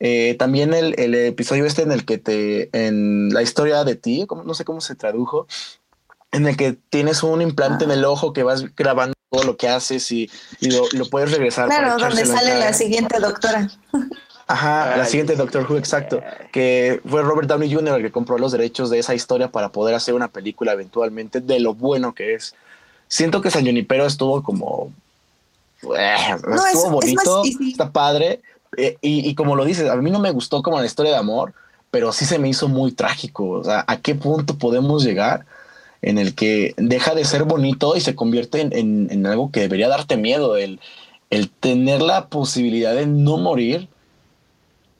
Eh, también el, el episodio este en el que te, en la historia de ti, como- no sé cómo se tradujo, en el que tienes un implante en el ojo que vas grabando todo lo que haces y, y lo, lo puedes regresar. para Claro, donde sale la siguiente doctora. Ajá, la siguiente Doctor Who, exacto. Que fue Robert Downey Jr. el que compró los derechos de esa historia para poder hacer una película eventualmente de lo bueno que es. Siento que San Junipero estuvo como. eh, No, estuvo es bonito, está padre. eh, y, y como lo dices, a mí no me gustó como la historia de amor, pero sí se me hizo muy trágico. O sea, ¿a qué punto podemos llegar en el que deja de ser bonito y se convierte en, en- en algo que debería darte miedo? El, el tener la posibilidad de no morir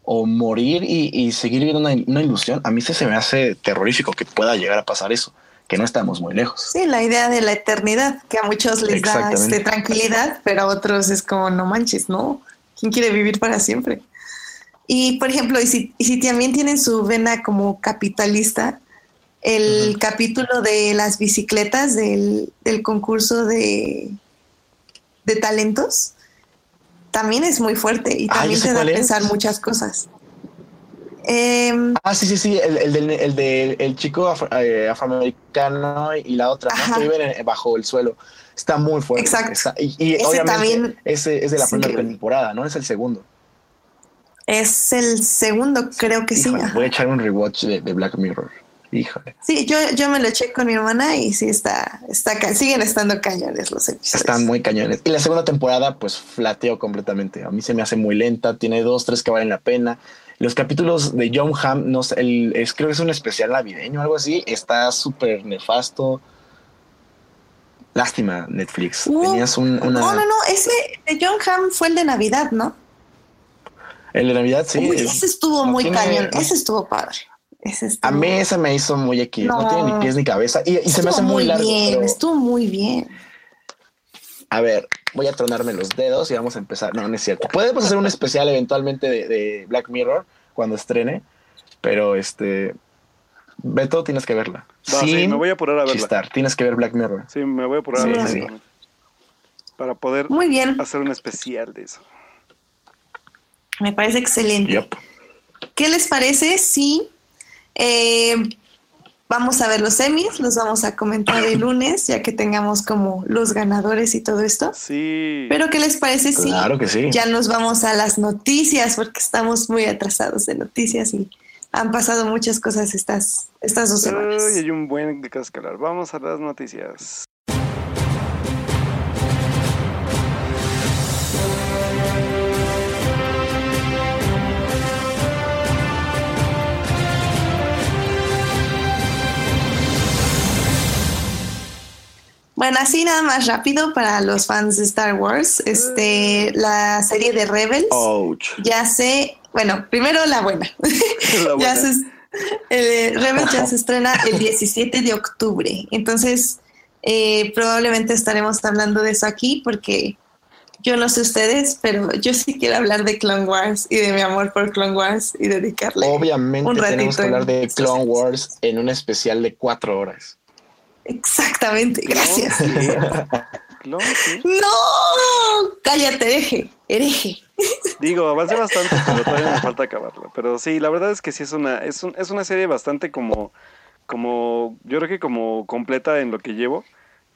o morir y, y seguir viviendo una, una ilusión, a mí se me hace terrorífico que pueda llegar a pasar eso, que no estamos muy lejos. Sí, la idea de la eternidad, que a muchos les da este, tranquilidad, pero a otros es como, no manches, ¿no? ¿Quién quiere vivir para siempre? Y, por ejemplo, y si, y si también tienen su vena como capitalista, el capítulo de las bicicletas del, del concurso de, de talentos también es muy fuerte y Ah, también te da a pensar muchas cosas. Em, Ah, sí, sí, sí, el, el del el del- el chico afro- eh, afroamericano y la otra, ¿no? Que viven en- bajo el suelo. Está muy fuerte. Exacto. Está- y y Ese obviamente también ese es de la primera temporada, ¿no? Es el segundo. es el segundo, creo que sí. Híjole, voy a echar un rewatch de, de Black Mirror. Híjole. Sí, yo, yo me lo eché con mi hermana y sí está, está siguen estando cañones los episodios. Están muy cañones. Y la segunda temporada, pues flateó completamente. A mí se me hace muy lenta. Tiene dos, tres que valen la pena. Los capítulos de John Hamm, no sé, el, es, creo que es un especial navideño o algo así. Está súper nefasto. Lástima, Netflix. Uh, Tenías un, una. No, no, no, ese de John Hamm fue el de Navidad, ¿no? El de Navidad, sí. Uy, es- ese estuvo no muy tiene- cañón, ese estuvo padre. Ese estuvo, A mí ese me hizo muy X. No. No. tiene ni pies ni cabeza. Y, y se me hace muy, largo. bien, pero- estuvo muy bien. A ver, voy a tronarme los dedos y vamos a empezar. No, no es cierto. Podemos hacer un especial eventualmente de, de Black Mirror cuando estrene, pero este. Beto, tienes que verla. Sí, me voy a apurar a verla. chistar, tienes que ver Black Mirror. Sí, me voy a apurar Sí, a verla. sí. Para poder Muy bien, hacer un especial de eso. me parece excelente. ¿Qué les parece si eh, vamos a ver los semis, los vamos a comentar el lunes, ya que tengamos como los ganadores y todo esto. Sí. Pero ¿qué les parece si Claro que sí. ya nos vamos a las noticias? Porque estamos muy atrasados de noticias y han pasado muchas cosas estas, estas dos semanas. Uy, hay un buen de hablar. Vamos a las noticias. Bueno, así nada más rápido para los fans de Star Wars, este, la serie de Rebels Ouch. ya se, bueno, primero la buena. La ya buena. se, el Rebels ya se estrena el 17 de octubre, entonces eh, probablemente estaremos hablando de eso aquí porque yo no sé ustedes, pero yo sí quiero hablar de Clone Wars y de mi amor por Clone Wars y dedicarle. Obviamente un ratito tenemos que hablar de Clone. Wars en un especial de cuatro horas. Exactamente, gracias. Sí. Sí. No, cállate, hereje, hereje. Digo, avancé bastante, pero todavía me falta acabarla. Pero sí, la verdad es que sí es una, es, un- es una serie bastante como, como, yo creo que como completa en lo que llevo.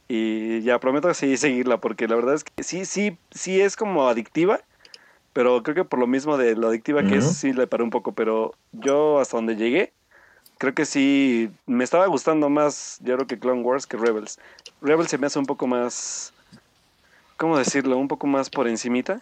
Y ya prometo sí seguirla, porque la verdad es que sí, sí, sí es como adictiva. Pero creo que por lo mismo de lo adictiva que es, sí le paré un poco. Pero yo hasta donde llegué, creo que sí me estaba gustando más, yo creo que Clone Wars que Rebels. Rebels se me hace un poco más, ¿cómo decirlo? Un poco más por encimita.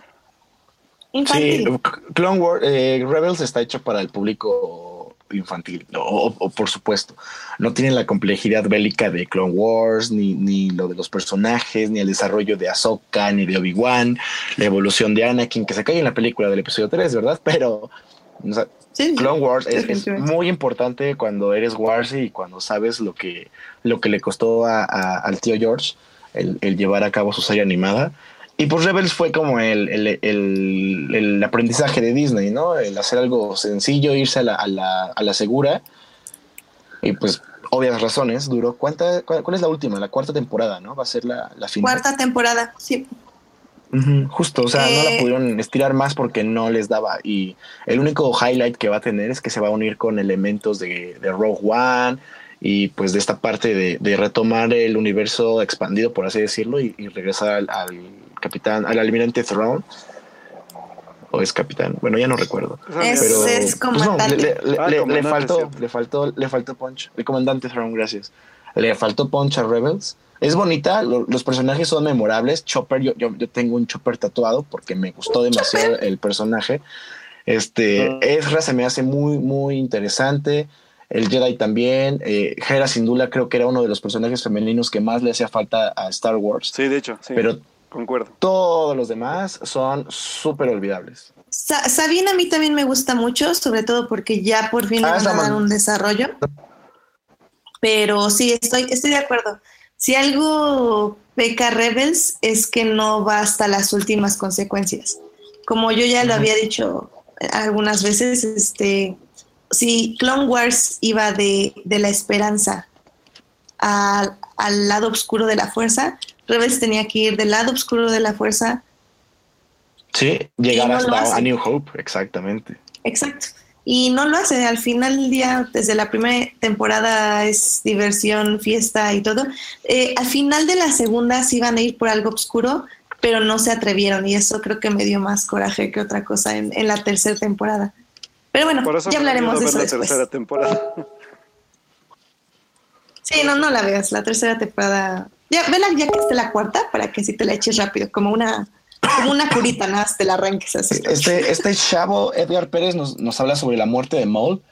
Sí, Infantil. Clone Wars, eh, Rebels está hecho para el público infantil, o, o por supuesto. No tiene la complejidad bélica de Clone Wars, ni, ni lo de los personajes, ni el desarrollo de Ahsoka, ni de Obi-Wan, la evolución de Anakin, que se cae en la película del episodio 3, ¿verdad? Pero o sea, Sí, Clone Wars es, muy importante cuando eres Warsy y cuando sabes lo que, lo que le costó a- a- al tío George el, el llevar a cabo su serie animada. Y pues Rebels fue como el, el, el- el aprendizaje de Disney, ¿no? El hacer algo sencillo, irse a la, a la, a la segura. Y pues, obvias razones, duró. ¿Cuánta, cuál, cuál es la última? La cuarta temporada, ¿no? Va a ser la, la final. Cuarta temporada, sí. Justo, o sea, no la Eh, pudieron estirar más porque no les daba. Y el único highlight que va a tener es que se va a unir con elementos de, de Rogue One y pues de esta parte de, de retomar el universo expandido, por así decirlo, y, y regresar al, al capitán, al almirante Throne. O es capitán, bueno, ya no recuerdo. Es- Pero es pues, no, comandante. le, le- Ah, le- le comandante, faltó, le faltó, le faltó punch. El comandante Throne, gracias. Le faltó punch a Rebels. Es bonita, lo- los personajes son memorables. Chopper, yo, yo, yo tengo un Chopper tatuado porque me gustó demasiado el personaje. Este, Ah. Ezra se me hace muy, muy interesante. El Jedi también. Eh, Hera sin duda creo que era uno de los personajes femeninos que más le hacía falta a Star Wars. Sí, de hecho, sí. Pero concuerdo. todos los demás son súper olvidables. Sa- Sabine a mí también me gusta mucho, sobre todo porque ya por fin le Ah, van es la a dar un desarrollo. Pero sí, estoy, estoy de acuerdo. Si algo peca Rebels es que no va hasta las últimas consecuencias. Como yo ya lo había dicho algunas veces, este, si Clone Wars iba de, de la esperanza al- al lado oscuro de la fuerza, Rebels tenía que ir del lado oscuro de la fuerza Sí, llegar no hasta a New Hope, exactamente. Exacto. Y no lo hace. Al final del día, desde la primera temporada es diversión, fiesta y todo. Eh, al final de la segunda sí iban a ir por algo oscuro, pero no se atrevieron. Y eso creo que me dio más coraje que otra cosa en, en la tercera temporada. Pero bueno, ya hablaremos de eso la después. tercera temporada. Sí, no, no la veas. La tercera temporada. Ya, vela ya que esté la cuarta para que sí te la eches rápido, como una, como una curita, nada, más te la arranques así. Este, este chavo, Edgar Pérez, nos, nos habla sobre la muerte de Maul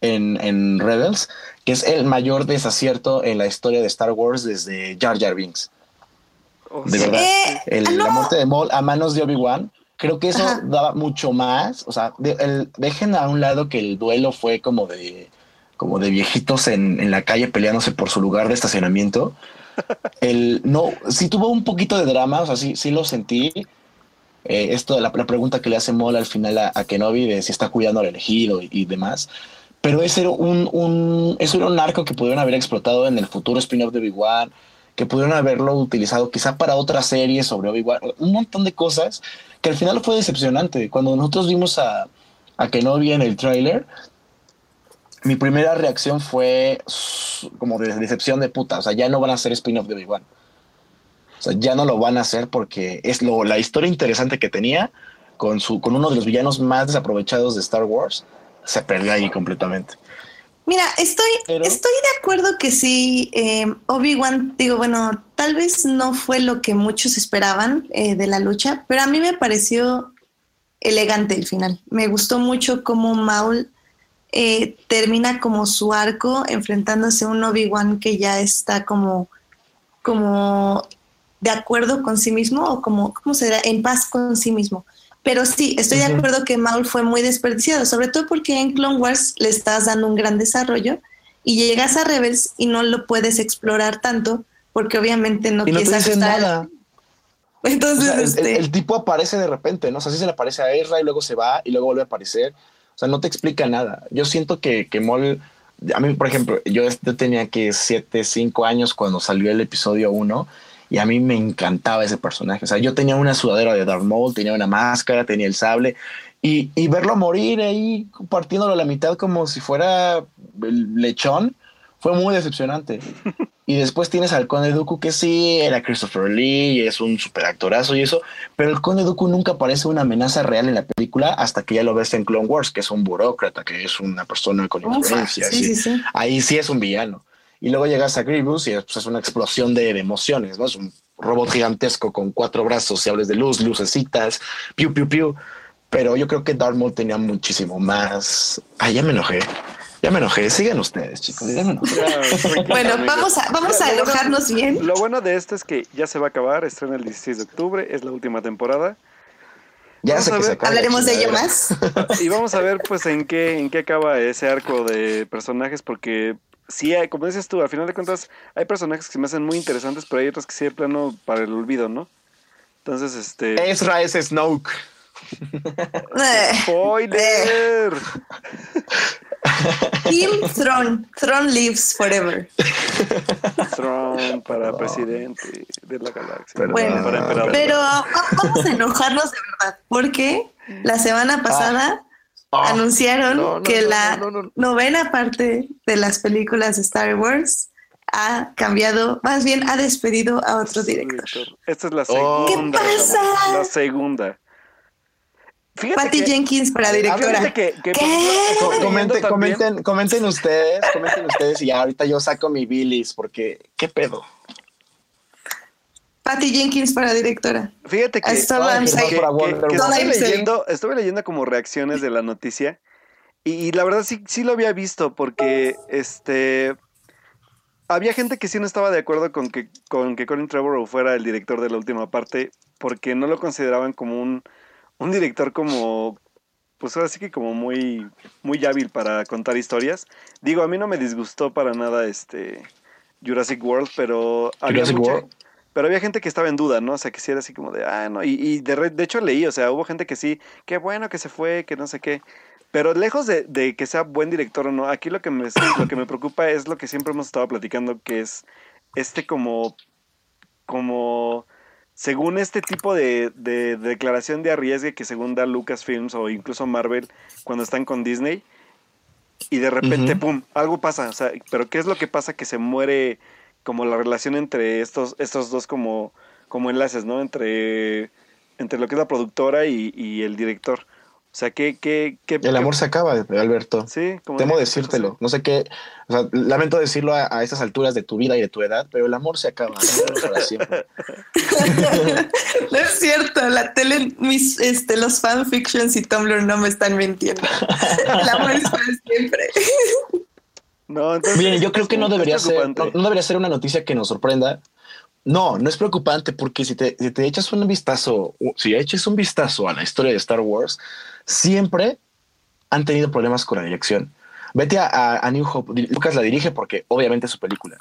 en, en Rebels, que es el mayor desacierto en la historia de Star Wars desde Jar Jar Binks. Oh, De verdad. Eh, El- ah, no. La muerte de Maul a manos de Obi-Wan, creo que eso Ajá. daba mucho más. O sea, de- el- dejen a un lado que el duelo fue como de, como de viejitos en, en la calle peleándose por su lugar de estacionamiento. El, no, sí tuvo un poquito de drama, o sea, sí, sí lo sentí. Eh, esto de la, pregunta que le hace Maul al final a, a Kenobi de si está cuidando al elegido y, demás. Pero ese era un, un, eso era un arco que pudieron haber explotado en el futuro spin-off de Obi-Wan, que pudieron haberlo utilizado quizá para otra serie sobre Obi-Wan, un montón de cosas que al final fue decepcionante. Cuando nosotros vimos a, a Kenobi en el tráiler, mi primera reacción fue como de decepción de puta. O sea, ya no van a hacer spin-off de Obi-Wan. O sea, ya no lo van a hacer porque es lo, la historia interesante que tenía con, su, con uno de los villanos más desaprovechados de Star Wars. Se perdió ahí completamente. Mira, estoy, Pero- estoy de acuerdo que sí, eh, Obi-Wan, digo, bueno, tal vez no fue lo que muchos esperaban eh, de la lucha, pero a mí me pareció elegante el final. Me gustó mucho cómo Maul eh, termina como su arco enfrentándose a un Obi-Wan que ya está como, como de acuerdo con sí mismo o como, ¿cómo será? En paz con sí mismo. Pero sí, estoy de Ujú. acuerdo que Maul fue muy desperdiciado, sobre todo porque en Clone Wars le estás dando un gran desarrollo y llegas a Rebels y no lo puedes explorar tanto porque obviamente no y no te quieres ajustar. nada. O Entonces, sea, el, este, el- el tipo aparece de repente, ¿no? O sea, sí se le aparece a Ezra y luego se va y luego vuelve a aparecer. O sea, no te explica nada. Yo siento que, que Maul, a mí, por ejemplo, yo, yo tenía que 7, 5 años cuando salió el episodio 1 y a mí me encantaba ese personaje. O sea, yo tenía una sudadera de Darth Maul, tenía una máscara, tenía el sable y, y verlo morir ahí partiéndolo a la mitad como si fuera el lechón fue muy decepcionante. Y después tienes al Conde Dooku, que sí, era Christopher Lee, y es un super actorazo y eso, pero el Conde Dooku nunca parece una amenaza real en la película hasta que ya lo ves en Clone Wars, que es un burócrata, que es una persona con influencia. sí, sí, sí. Ahí sí es un villano. Y luego llegas a Grievous y es, pues, es una explosión de, de emociones, ¿no? Es un robot gigantesco con cuatro brazos y hables de luz, lucecitas, piu, piu, piu. Pero yo creo que Darth Maul tenía muchísimo más. Ay, ya me enojé. Ya me enojé. Sigan ustedes, chicos. Ya me enojé. Bueno, vamos a, vamos a enojarnos bien. Lo bueno de esto es que ya se va a acabar, estrena el 16 de octubre, es la última temporada. Ya sé a que se acaba la Hablaremos de ello más. Y vamos a ver pues en qué, en qué acaba ese arco de personajes, porque sí, hay, como dices tú, al final de cuentas hay personajes que se me hacen muy interesantes, pero hay otros que sí de plano para el olvido, ¿no? Entonces, este... Ezra es Snoke. Eh, ¡Spoiler! Team Throne. Throne lives forever. Trump para presidente de la galaxia. Perdón, Bueno, para emperador. Pero va- vamos a enojarnos de verdad, porque la semana pasada Ah, anunciaron no, no, que no, la no, no, no. novena parte de las películas de Star Wars ha cambiado, más bien ha despedido a otro director. Esta es la Oh. segunda. ¿Qué pasa? La segunda. Fíjate Patty que- Jenkins para directora. Que, que ¿Qué? leyendo comenten, comenten, comenten ustedes, comenten ustedes y ya ahorita yo saco mi bilis porque qué pedo. Patty Jenkins para directora. Fíjate que, Woman. estuve, leyendo, estuve leyendo como reacciones de la noticia y, y la verdad sí, sí lo había visto porque este había gente que sí no estaba de acuerdo con que, con que Colin Trevorrow fuera el director de la última parte porque no lo consideraban como un, un director como pues ahora sí que como muy muy hábil para contar historias. Digo, a mí no me disgustó para nada este Jurassic World, pero había Jurassic mucha- World. Pero había gente que estaba en duda, ¿no? O sea, que sí era así como de, ah, no. Y, y de, re- de hecho leí, o sea, hubo gente que sí, qué bueno que se fue, que no sé qué. Pero lejos de, de que sea buen director o no, aquí lo que, me, lo que me preocupa es lo que siempre hemos estado platicando, que es este como, como, según este tipo de, de declaración de arriesgue que según da Lucasfilms o incluso Marvel cuando están con Disney, y de repente, pum, algo pasa. O sea, pero ¿qué es lo que pasa? Que se muere como la relación entre estos, estos dos como, como enlaces, ¿no? Entre, entre lo que es la productora y, y el director. O sea, ¿qué, qué, qué, El amor se acaba, Alberto. Sí, como Temo decírtelo. No sé qué. O sea, lamento decirlo a, a estas alturas de tu vida y de tu edad, pero el amor se acaba. ¿no? Para siempre. no es cierto, la tele, mis, este, los fanfictions y Tumblr no me están mintiendo. El amor es para siempre. No, entonces, Miren, yo creo que no debería ser, no, no debería ser una noticia que nos sorprenda. No, no es preocupante porque si te, si te echas un vistazo, si eches un vistazo a la historia de Star Wars, siempre han tenido problemas con la dirección. Vete a, a- a New Hope. Lucas la dirige porque obviamente es su película,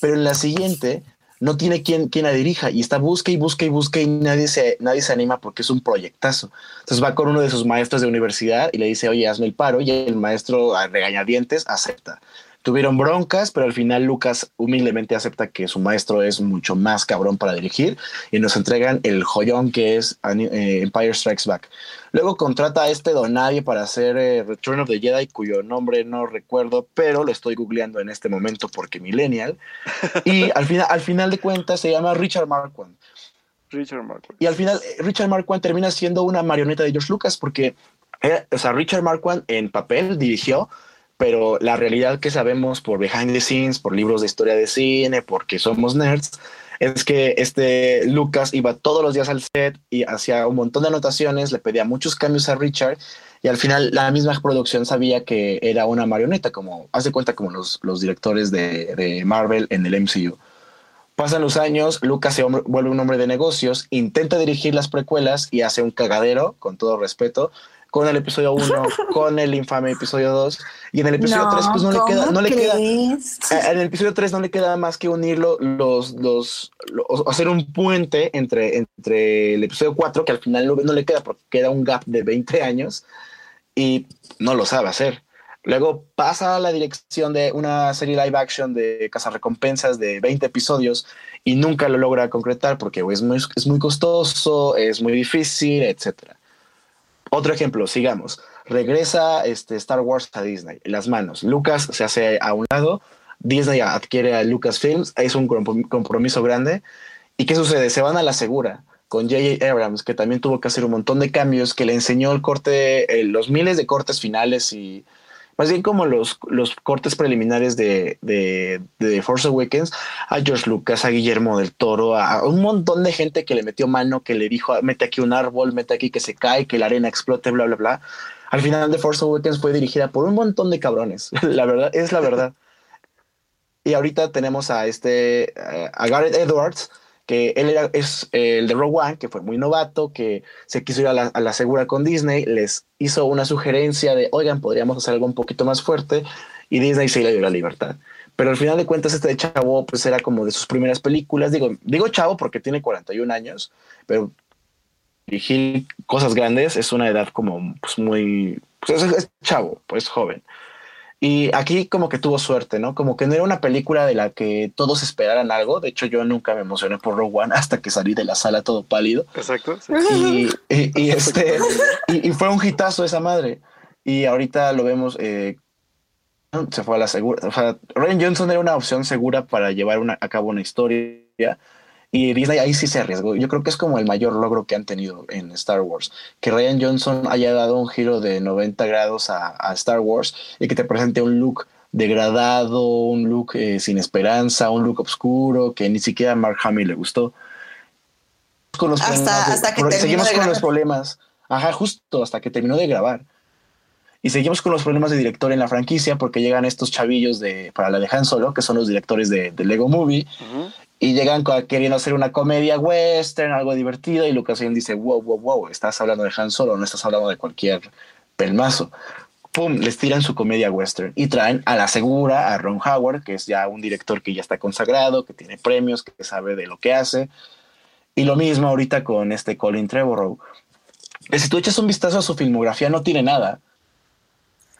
pero en la siguiente no tiene quien, quien la dirija y está busca y busca y busca y nadie se, nadie se anima porque es un proyectazo. Entonces va con uno de sus maestros de universidad y le dice, oye, hazme el paro y el maestro a regañadientes acepta. Tuvieron broncas, pero al final Lucas humildemente acepta que su maestro es mucho más cabrón para dirigir y nos entregan el joyón que es eh, Empire Strikes Back. Luego contrata a este Donadie para hacer eh, Return of the Jedi, cuyo nombre no recuerdo, pero lo estoy googleando en este momento porque millennial. Y al final, al final de cuentas se llama Richard Marquand. Richard Marquand. Y al final, eh, Richard Marquand termina siendo una marioneta de George Lucas porque, eh, o sea, Richard Marquand en papel dirigió, pero la realidad que sabemos por behind the scenes, por libros de historia de cine, porque somos nerds, es que este Lucas iba todos los días al set y hacía un montón de anotaciones, le pedía muchos cambios a Richard y al final la misma producción sabía que era una marioneta, como hace cuenta como los, los directores de, de Marvel en el MCU. Pasan los años, Lucas se vuelve un hombre de negocios, intenta dirigir las precuelas y hace un cagadero, con todo respeto, con el episodio 1, con el infame episodio 2, y en el episodio 3 pues no le queda, no le queda, en el episodio 3 no le queda más que unirlo, los, los, hacer un puente entre, entre el episodio 4, que al final no, no le queda porque queda un gap de 20 años, y no lo sabe hacer. Luego pasa a la dirección de una serie live action de Cazarrecompensas de 20 episodios y nunca lo logra concretar porque es muy, es muy costoso, es muy difícil, etc. Otro ejemplo, sigamos. Regresa este Star Wars a Disney, las manos. Lucas se hace a un lado, Disney adquiere a Lucasfilms, es un compromiso grande. ¿Y qué sucede? Se van a la segura con J.J. Abrams, que también tuvo que hacer un montón de cambios, que le enseñó el corte, eh, los miles de cortes finales y más bien como los, los cortes preliminares de, de, de, Force Awakens, a George Lucas, a Guillermo del Toro, a un montón de gente que le metió mano, que le dijo, mete aquí un árbol, mete aquí que se cae, que la arena explote, bla, bla, bla. Al final de Force Awakens fue dirigida por un montón de cabrones, la verdad, es la verdad. y ahorita tenemos a este, eh, a Gareth Edwards, que él era, es el de Rogue One, que fue muy novato, que se quiso ir a la, segura con Disney, les hizo una sugerencia de, oigan, podríamos hacer algo un poquito más fuerte, y Disney se le dio la libertad. Pero al final de cuentas, este chavo, pues era como de sus primeras películas. Digo, digo chavo porque tiene 41 años, pero dirigir cosas grandes es una edad como pues muy, pues es chavo, pues joven. Y aquí como que tuvo suerte, ¿no? Como que no era una película de la que todos esperaran algo. De hecho, yo nunca me emocioné por Rogue One hasta que salí de la sala todo pálido. Exacto. Y, y, este, y, fue un hitazo esa madre. Y ahorita lo vemos, eh, se fue a la segura. O sea, Ryan Johnson era una opción segura para llevar una, a cabo una historia y Disney ahí sí se arriesgó. Yo creo que es como el mayor logro que han tenido en Star Wars. Que Ryan Johnson haya dado un giro de 90 grados a, Star Wars y que te presente un look degradado, un look eh, sin esperanza, un look oscuro que ni siquiera a Mark Hamill le gustó. Con los hasta, hasta que seguimos con los problemas. Ajá, justo hasta que terminó de grabar. Y seguimos con los problemas de director en la franquicia porque llegan estos chavillos de, para la de Han Solo, que son los directores de, Lego Movie, y llegan queriendo hacer una comedia western, algo divertido, y Lucasfilm dice, wow, wow, wow, estás hablando de Han Solo, no estás hablando de cualquier pelmazo. Pum, les tiran su comedia western y traen a la segura a Ron Howard, que es ya un director que ya está consagrado, que tiene premios, que sabe de lo que hace. Y lo mismo ahorita con este Colin Trevorrow. Si tú echas un vistazo a su filmografía, no tiene nada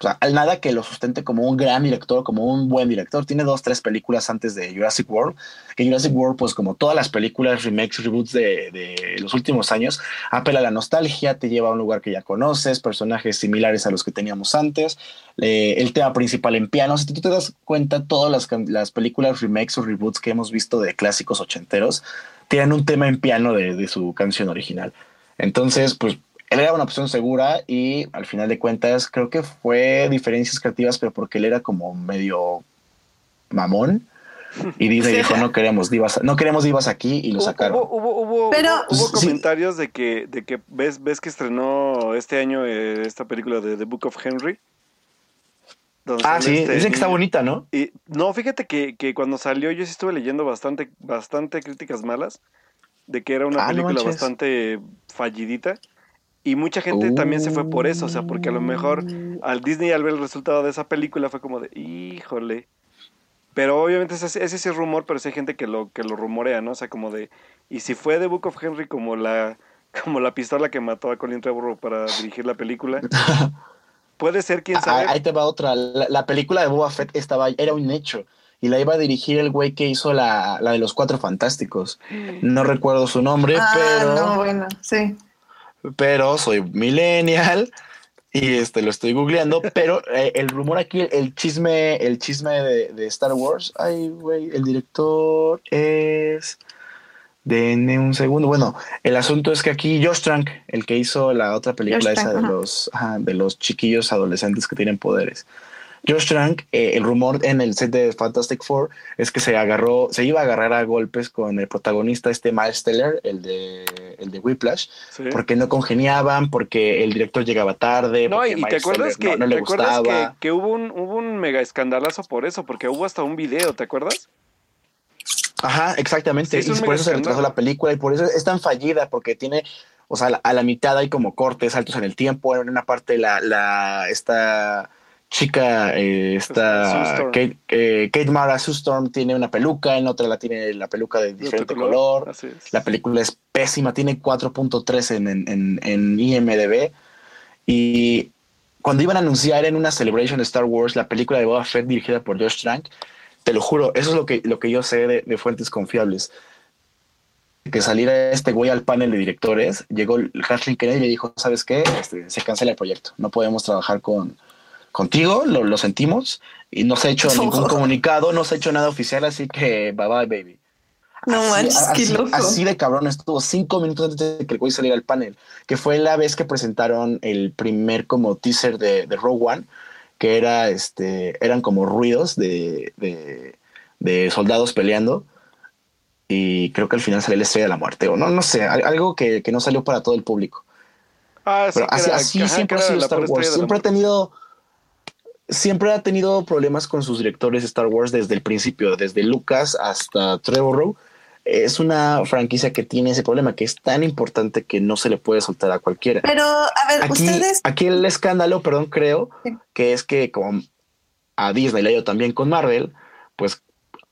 sea, al nada que lo sustente como un gran director, como un buen director. Tiene dos, tres películas antes de Jurassic World, que Jurassic World, pues como todas las películas, remakes, reboots de, los últimos años, apela a la nostalgia, te lleva a un lugar que ya conoces, personajes similares a los que teníamos antes, el tema principal en piano. Si tú te das cuenta, todas las, las películas, remakes o reboots que hemos visto de clásicos ochenteros, tienen un tema en piano de, de su canción original. Entonces, pues él era una opción segura y al final de cuentas creo que fue diferencias creativas, pero porque él era como medio mamón. Y Disney dijo, no queremos divas, no queremos divas aquí y lo sacaron. Hubo, hubo, hubo, comentarios de que, de que ves, ves que estrenó este año eh, esta película de The Book of Henry. Ah, sí, este dicen que está bonita, ¿no? Y, no, fíjate que, que, cuando salió yo sí estuve leyendo bastante, bastante críticas malas de que era una ah, película bastante fallidita. Y mucha gente también se fue por eso, o sea, porque a lo mejor mm. al Disney al ver el resultado de esa película fue como de, híjole. Pero obviamente ese, ese es el rumor, pero sí hay gente que lo, que lo rumorea, ¿no? O sea, como de, y si fue The Book of Henry como la, como la pistola que mató a Colin Trevorrow para dirigir la película, Puede ser, quién Ah, sabe. ahí te va otra. La, la película de Boba Fett estaba, era un hecho. Y la iba a dirigir el güey que hizo la, la de los cuatro fantásticos. No recuerdo su nombre, Ah, pero, no, bueno, sí. Pero soy millennial y este lo estoy googleando. Pero eh, el rumor aquí, el, el chisme, el chisme de, de Star Wars. Ay, güey, el director es. Denme un segundo. Bueno, el asunto es que aquí Josh Trank, el que hizo la otra película Josh esa Trank, de ajá. los, ajá, de los chiquillos adolescentes que tienen poderes. Josh Trank, eh, el rumor en el set de Fantastic Four es que se agarró, se iba a agarrar a golpes con el protagonista este Miles Teller, el de, el de Whiplash, Sí. porque no congeniaban, porque el director llegaba tarde, No, porque y, te Miles acuerdas Teller que, no, no le ¿te acuerdas que, gustaba. que hubo un hubo un mega escandalazo por eso, porque hubo hasta un video, ¿te acuerdas? Ajá, exactamente. Sí, es y por eso se retrasó la película y por eso es tan fallida, porque tiene, o sea, a la, a la mitad hay como cortes, saltos en el tiempo. En una parte la, la esta chica, eh, Sue esta. Kate, eh, Kate Mara Sue Storm tiene una peluca, en otra la tiene la peluca de diferente color. La película es pésima, tiene 4.3 en, en, en, en IMDB. Y cuando iban a anunciar en una celebration de Star Wars la película de Boba Fett dirigida por Josh Trank, te lo juro, eso es lo que, lo que yo sé de, de fuentes confiables. Que saliera este güey al panel de directores, llegó el Kathleen Kennedy y le dijo, ¿sabes qué? Este, se cancela el proyecto, no podemos trabajar con, contigo, lo, lo sentimos, y no se ha hecho ningún comunicado, no se ha hecho nada oficial, así que bye bye, baby. No Así- manches, qué así, loco. así de cabrón estuvo cinco minutos antes de que el güey saliera al panel, que fue la vez que presentaron el primer como teaser de, de Rogue One, que era este, eran como ruidos de, de, de soldados peleando. Y creo que al final salió la estrella de la muerte, o no, no sé, al- algo que, que no salió para todo el público. Ah, sí, Pero así, era- así ajá, siempre ha sido Star Wars. Siempre ha muerte. tenido. Siempre ha tenido problemas con sus directores de Star Wars desde el principio, desde Lucas hasta Trevorrow. Es una franquicia que tiene ese problema, que es tan importante que no se le puede soltar a cualquiera. Pero, a ver, Aquí, ustedes, aquí el escándalo, perdón, creo Sí. que es que como a Disney le ha ido también con Marvel, pues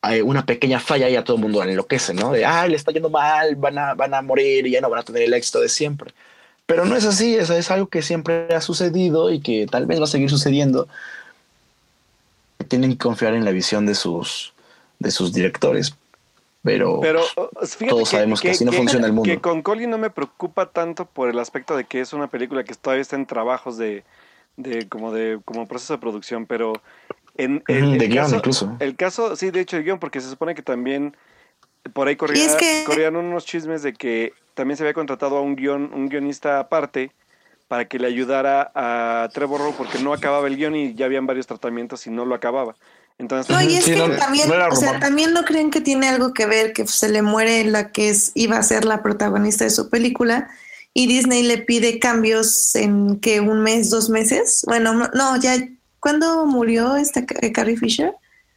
hay una pequeña falla y a todo el mundo enloquece, ¿no? De, ah, le está yendo mal, van a, van a morir y ya no van a tener el éxito de siempre. Pero no es así, eso es algo que siempre ha sucedido y que tal vez va a seguir sucediendo. Tienen que confiar en la visión de sus, de sus directores. Pero, Pero fíjate todos sabemos que así no funciona el mundo. Que con Colin no me preocupa tanto por el aspecto de que es una película que todavía está en trabajos de, de como de como proceso de producción, pero en el, Ujú, el de guion caso, incluso. el caso, sí, de hecho el guion, porque se supone que también por ahí Y corría, es que- corrían unos chismes de que también se había contratado a un guion, un guionista aparte para que le ayudara a Trevor Rowe porque no acababa el guion y ya habían varios tratamientos y no lo acababa. Entonces, no, y es Sí, que no, también, no o sea, también no creen que tiene algo que ver que se le muere la que es, iba a ser la protagonista de su película y Disney le pide cambios en que un mes, dos meses. Bueno, no, ya, ¿cuándo murió esta eh, Carrie Fisher?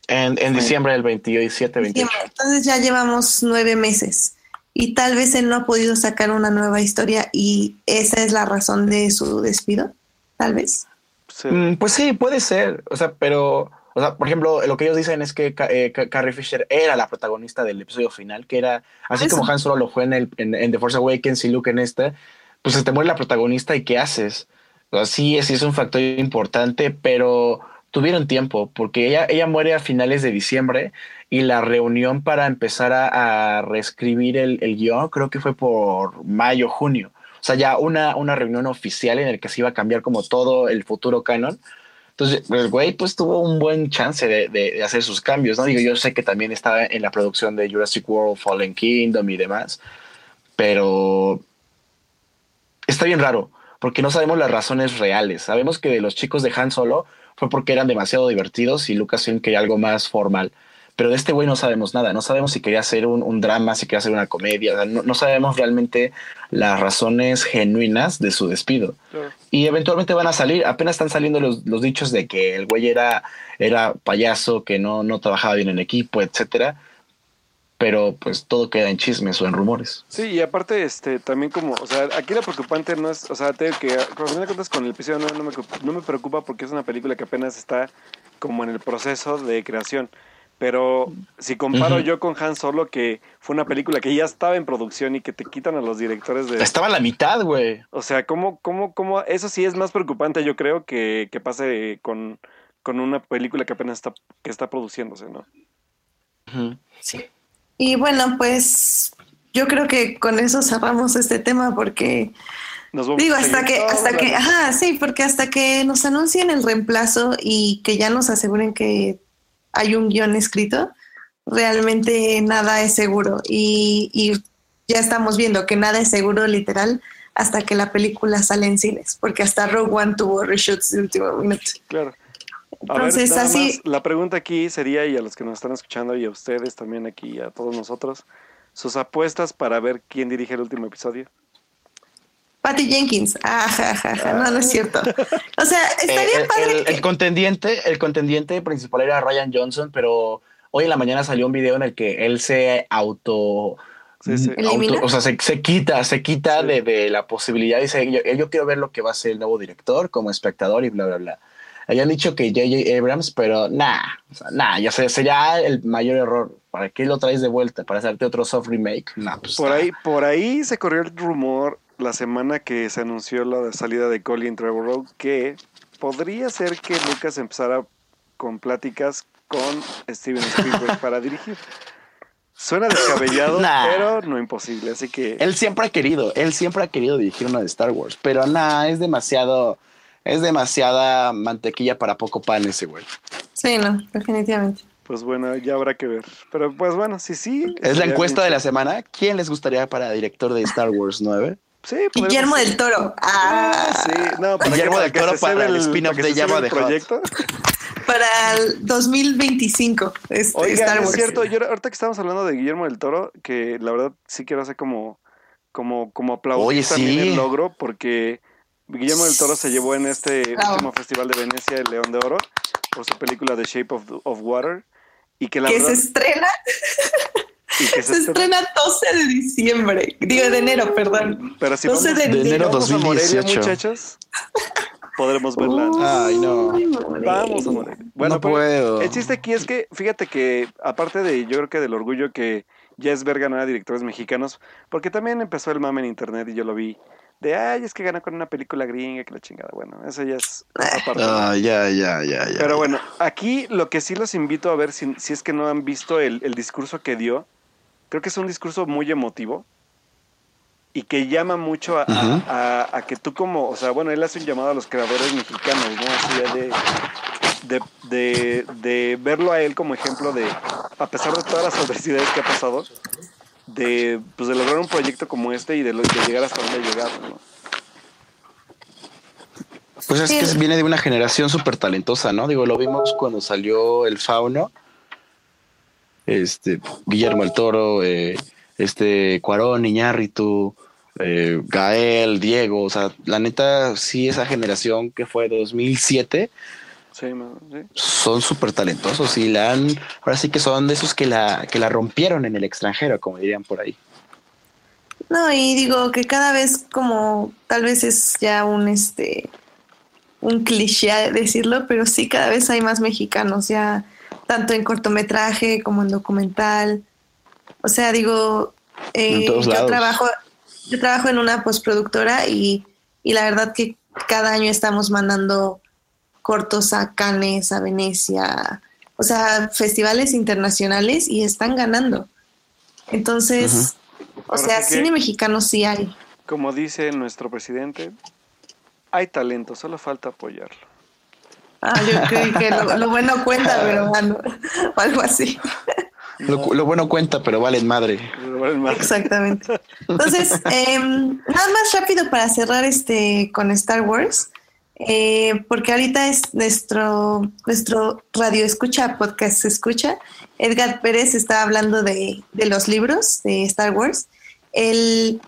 en, en diciembre del 27, 28. Diciembre. Entonces ya llevamos nueve meses y tal vez él no ha podido sacar una nueva historia y esa es la razón de su despido, tal vez. Mm, Pues sí, puede ser. O sea, pero, o sea, por ejemplo, lo que ellos dicen es que eh, Ca- Carrie Fisher era la protagonista del episodio final, que era así Eso. como Han Solo lo fue en, el, en, en The Force Awakens y Luke en esta, pues se te muere la protagonista y ¿qué haces? O sea, sí, sí es un factor importante, pero tuvieron tiempo porque ella, ella muere a finales de diciembre y la reunión para empezar a, a reescribir el, el guion creo que fue por mayo, junio. O sea, ya una, una reunión oficial en el que se iba a cambiar como todo el futuro canon. Entonces, el güey pues tuvo un buen chance de, de- de hacer sus cambios, ¿no? Digo, yo sé que también estaba en la producción de Jurassic World, Fallen Kingdom y demás, pero está bien raro, porque no sabemos las razones reales. Sabemos que de los chicos de Han Solo fue porque eran demasiado divertidos y Lucasfilm quería algo más formal. Pero de este güey no sabemos nada, no sabemos si quería hacer un, un drama, si quería hacer una comedia, o sea, no, no sabemos realmente las razones genuinas de su despido claro. y eventualmente van a salir. Apenas están saliendo los, los dichos de que el güey era, era payaso, que no, no trabajaba bien en equipo, etcétera. Pero pues todo queda en chismes o en rumores. Sí, y aparte, este, también como, o sea, aquí lo preocupante no es, o sea, te digo que, cuando me cuentas con el episodio 9 no me, no me preocupa porque es una película que apenas está como en el proceso de creación. Pero si comparo yo con Han Solo, que fue una película que ya estaba en producción y que te quitan a los directores de... Estaba a la mitad, güey. O sea, ¿cómo, cómo, cómo? Eso sí es más preocupante, yo creo, que, que pase con, con una película que apenas está, que está produciéndose, ¿no? Sí. Y bueno, pues yo creo que con eso cerramos este tema porque Nos vamos digo a hasta que hasta la que ajá, sí, porque hasta que nos anuncien el reemplazo y que ya nos aseguren que hay un guion escrito, realmente nada es seguro y, y ya estamos viendo que nada es seguro literal hasta que la película sale en cines, porque hasta Rogue One tuvo reshoots de último minuto. Claro. A Entonces, ver, así- más, la pregunta aquí sería, y a los que nos están escuchando, y a ustedes también aquí, y a todos nosotros, sus apuestas para ver quién dirige el último episodio. Patty Jenkins, ah, ja, ja, ja, no, no es cierto. O sea, estaría Eh, el, padre el- que- el contendiente, el contendiente principal era Ryan Johnson, pero hoy en la mañana salió un video en el que él se auto, Sí, sí. Auto- o sea, se, se quita, se quita Sí. de, de la posibilidad y dice, yo, yo quiero ver lo que va a ser el nuevo director como espectador y bla, bla, bla. Habían dicho que J.J. Abrams, pero nah, o sea, nah, ya sé, sería el mayor error. ¿Para qué lo traes de vuelta? ¿Para hacerte otro soft remake? Nah, pues Por nah. ahí, por ahí se corrió el rumor la semana que se anunció la salida de Colin Trevorrow que podría ser que Lucas empezara con pláticas con Steven Spielberg para dirigir. Suena descabellado, Nah. pero no imposible. Así que Él siempre ha querido, él siempre ha querido dirigir una de Star Wars, pero nada, es demasiado, es demasiada mantequilla para poco pan ese güey. Sí, no, definitivamente. Pues bueno, ya habrá que ver. Pero pues bueno, sí, sí. Es la encuesta bien de la semana. ¿Quién les gustaría para director de Star Wars 9? Sí, Guillermo del Toro. Ah, Ah, sí. No, para Guillermo que- del Toro para el spin-off de the Hutt. proyecto. Para el 2025. Este, Oigan, Star es Wars. cierto, yo ahorita que estamos hablando de Guillermo del Toro, que la verdad sí quiero hacer como, como, como aplaudir Oye, también sí. el logro, porque Guillermo del Toro se llevó en este Bravo. último festival de Venecia el León de Oro por su película The Shape of, of Water. Y que la que se estrena, que se estrena 12 de diciembre. Digo, de enero, perdón. Pero si 12 vamos, de De enero vamos a Morelia, 2018. muchachos, podremos verla. Ay, no. Morelia. Vamos a Morelia. Bueno, no puedo. El chiste aquí es que, fíjate que, aparte de, yo creo que del orgullo que ya es ver ganar a directores mexicanos, porque también empezó el mame en internet y yo lo vi, de, ay, es que gana con una película gringa, que la chingada. Bueno, eso ya es aparte. Ah, ya, ya, ya, ya. Pero bueno, aquí lo que sí los invito a ver, si, si es que no han visto el, el discurso que dio, creo que es un discurso muy emotivo y que llama mucho a, que tú como, o sea, bueno, él hace un llamado a los creadores mexicanos, ¿no? Así de, de, de, de verlo a él como ejemplo de, a pesar de todas las adversidades que ha pasado, de, pues, de lograr un proyecto como este y de, lo- de llegar hasta donde ha llegado, ¿no? Pues es que viene de una generación súper talentosa, ¿no? Digo, lo vimos cuando salió el Fauno. Este, Guillermo el Toro, eh, este, Cuarón, Iñárritu, eh, Gael, Diego, o sea, la neta, sí, esa generación que fue 2007, Sí, son súper talentosos y la han, ahora sí que son de esos que la, que la rompieron en el extranjero, como dirían por ahí. No, y digo que cada vez como tal vez es ya un este un cliché decirlo, pero sí cada vez hay más mexicanos ya tanto en cortometraje como en documental. O sea, digo, eh, En todos yo lados. trabajo yo trabajo en una postproductora y, y la verdad que cada año estamos mandando cortos a Cannes, a Venecia, o sea, festivales internacionales y están ganando. Entonces, o Ahora sea, sí que- cine mexicano sí hay. Como dice nuestro presidente, hay talento, solo falta apoyarlo. Ah, yo creo que lo, lo bueno cuenta, pero bueno, o algo así. Lo, lo bueno cuenta, pero valen madre. Exactamente. Entonces, em, nada más rápido para cerrar este con Star Wars, eh, porque ahorita es nuestro, nuestro radio escucha, podcast escucha. Edgar Pérez está hablando de, de los libros de Star Wars. El,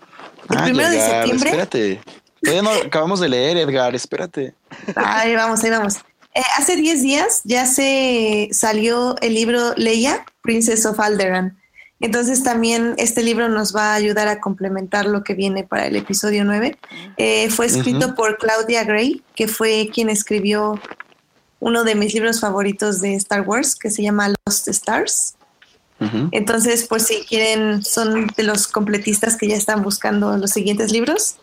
el Ah, primero de septiembre. Espérate. Todavía no acabamos de leer, Edgar, espérate. Ahí vamos, ahí vamos. Eh, hace 10 días ya se salió el libro Leia, Princess of Alderaan. Entonces también este libro nos va a ayudar a complementar lo que viene para el episodio 9. Eh, fue escrito por Claudia Gray, que fue quien escribió uno de mis libros favoritos de Star Wars que se llama Lost Stars. Entonces, por si quieren, son de los completistas que ya están buscando los siguientes libros,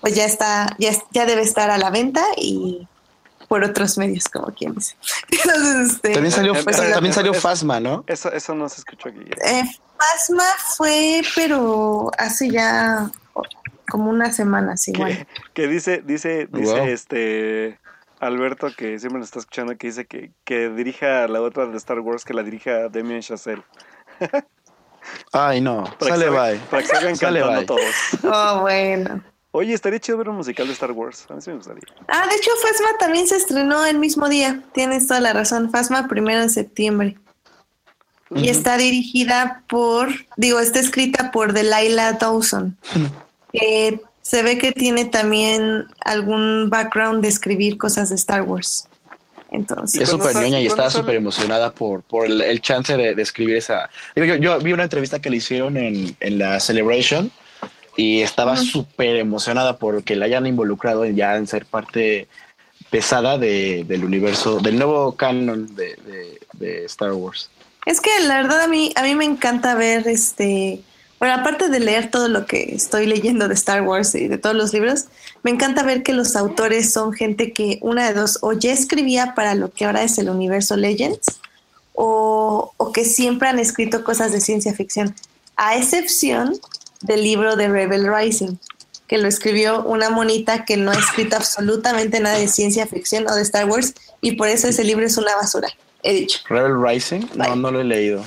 pues ya está, ya, ya debe estar a la venta y por otros medios, como quien dice. Entonces, este, También salió, Pues, también salió Fasma, ¿no? Eso, eso no se escuchó aquí. eh, Phasma fue, pero hace ya como unas semanas igual. Que, dice, dice, dice Wow. este Alberto que siempre nos está escuchando que dice que, que dirija la otra de Star Wars que la dirija Damien Chazelle. Ay, no. Para Sale que bye. Para que salgan Sale cantando bye. todos. Oh, bueno. Oye, estaría chido ver un musical de Star Wars. A mí sí me gustaría. Ah, de hecho, Fasma también se estrenó el mismo día. Tienes toda la razón. Fasma, primero de septiembre. Y está dirigida por, digo, está escrita por Delilah Dawson. que se ve que tiene también algún background de escribir cosas de Star Wars. Entonces, Es súper ñoña y estaba súper emocionada por, por el, el chance de, de escribir esa. Yo, yo vi una entrevista que le hicieron en, en la Celebration y estaba súper emocionada porque la hayan involucrado en ya en ser parte pesada de, del universo, del nuevo canon de, de- de Star Wars. Es que la verdad a mí, a mí me encanta ver este, bueno, aparte de leer todo lo que estoy leyendo de Star Wars y de todos los libros, me encanta ver que los autores son gente que una de dos, o ya escribía para lo que ahora es el universo Legends, o, o que siempre han escrito cosas de ciencia ficción, a excepción del libro de Rebel Rising, que lo escribió una monita que no ha escrito absolutamente nada de ciencia ficción o de Star Wars, y por eso ese libro es una basura, he dicho. Rebel Rising, no, Bye. no lo he leído.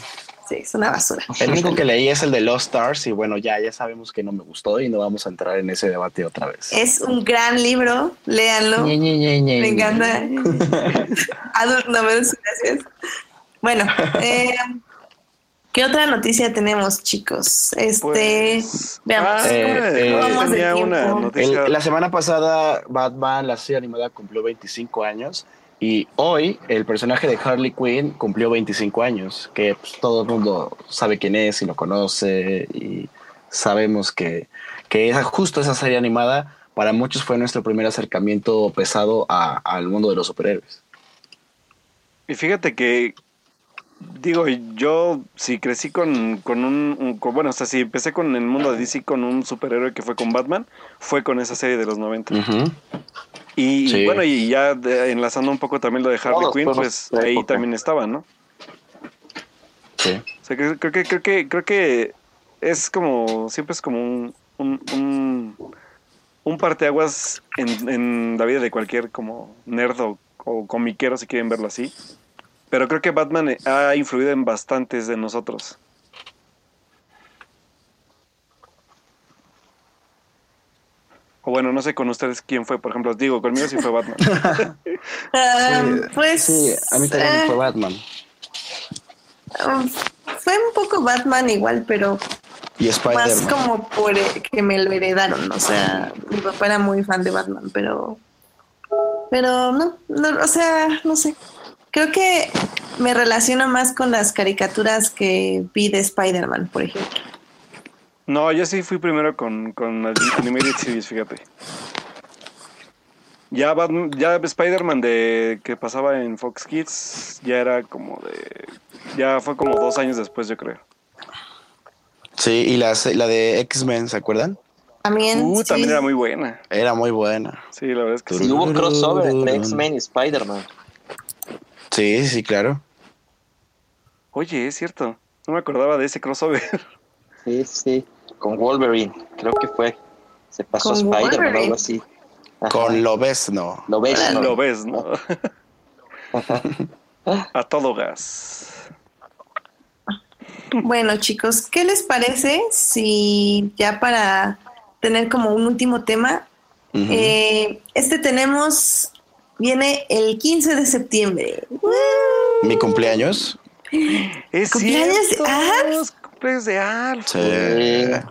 Sí, es una basura. El único que leí es el de Lost Stars y bueno, ya, ya sabemos que no me gustó y no vamos a entrar en ese debate otra vez. Es un gran libro, léanlo. Ñe, Ñe, Ñe, Ñe, Me encanta. Adult novels, gracias. Bueno, eh, ¿qué otra noticia tenemos, chicos? Este, Pues, veamos. ah, Eh, eh, tenía una tiempo. noticia. El- la semana pasada Batman, la serie animada, cumplió 25 años y hoy el personaje de Harley Quinn cumplió 25 años, que pues, todo el mundo sabe quién es y lo conoce y sabemos que, que justo esa serie animada para muchos fue nuestro primer acercamiento pesado a- al mundo de los superhéroes. Y fíjate que, digo, yo sí crecí con, con un, un- con- bueno, o sea, si empecé con el mundo de DC con un superhéroe que fue con Batman, fue con esa serie de los 90. Ujú. Y, Sí. bueno, y ya de- enlazando un poco también lo de Harley Quinn, pues ahí época. también estaba, ¿no? Sí. O sea, creo, creo que, creo que, creo que es como, siempre es como un, un, un, un parteaguas en, en la vida de cualquier como nerd o, o comiquero, si quieren verlo así. Pero creo que Batman ha influido en bastantes de nosotros. O bueno, no sé con ustedes quién fue, por ejemplo, os digo, conmigo sí fue Batman. Ah, pues Sí, a mí también eh, fue Batman. um, fue un poco Batman igual, pero Y más como por eh, que me lo heredaron. O sea, mi papá era muy fan de Batman, pero pero no, no, o sea, no sé. Creo que me relaciono más con las caricaturas que vi de Spider-Man, por ejemplo. No, yo sí fui primero con, con las Animated Series, fíjate. Ya, Batman- ya Spider-Man de que pasaba en Fox Kids ya era como de... Ya fue como dos años después, yo creo. Sí, y la, la de X-Men, ¿se acuerdan? También. Uh, sí. también era muy buena. Era muy buena. Sí, la verdad es que sí. Sí, hubo crossover entre X-Men y Spider-Man. Sí, sí, claro. Oye, es cierto. No me acordaba de ese crossover. Sí, sí. Con Wolverine, creo que fue. Se pasó a Con Spider-Man o algo así. Ajá. Con Lobezno. Lo ves, ¿no? Lo ves, ¿no? A todo gas. Bueno, chicos, ¿qué les parece si ya para tener como un último tema, eh, este tenemos, viene el 15 de septiembre. Mi cumpleaños. Es ¿Cumpleaños de cierto, Alf? es cumpleaños de Alf. Sí.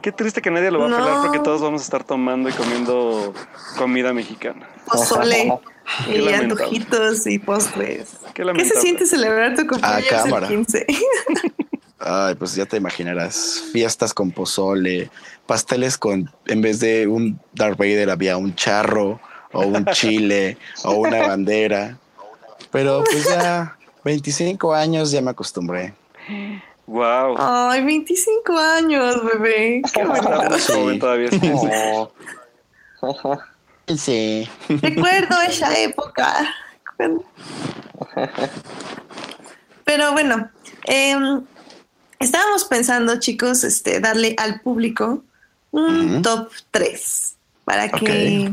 Qué triste que nadie lo va a No. pelar porque todos vamos a estar tomando y comiendo comida mexicana. Pozole Qué y antojitos y postres. Qué ¿Qué se siente celebrar tu cumpleaños el cámara. 15? Ay, pues ya te imaginarás. Fiestas con pozole, pasteles con, en vez de un Darth Vader había un charro o un chile o una bandera. Pero pues ya 25 años ya me acostumbré. Wow. Ay, 25 años, bebé. Qué bonito. Todavía. sí, sí. Oh. Sí. Recuerdo esa época. Pero bueno, em, estábamos pensando, chicos, este, darle al público un Ujú. top 3 para que,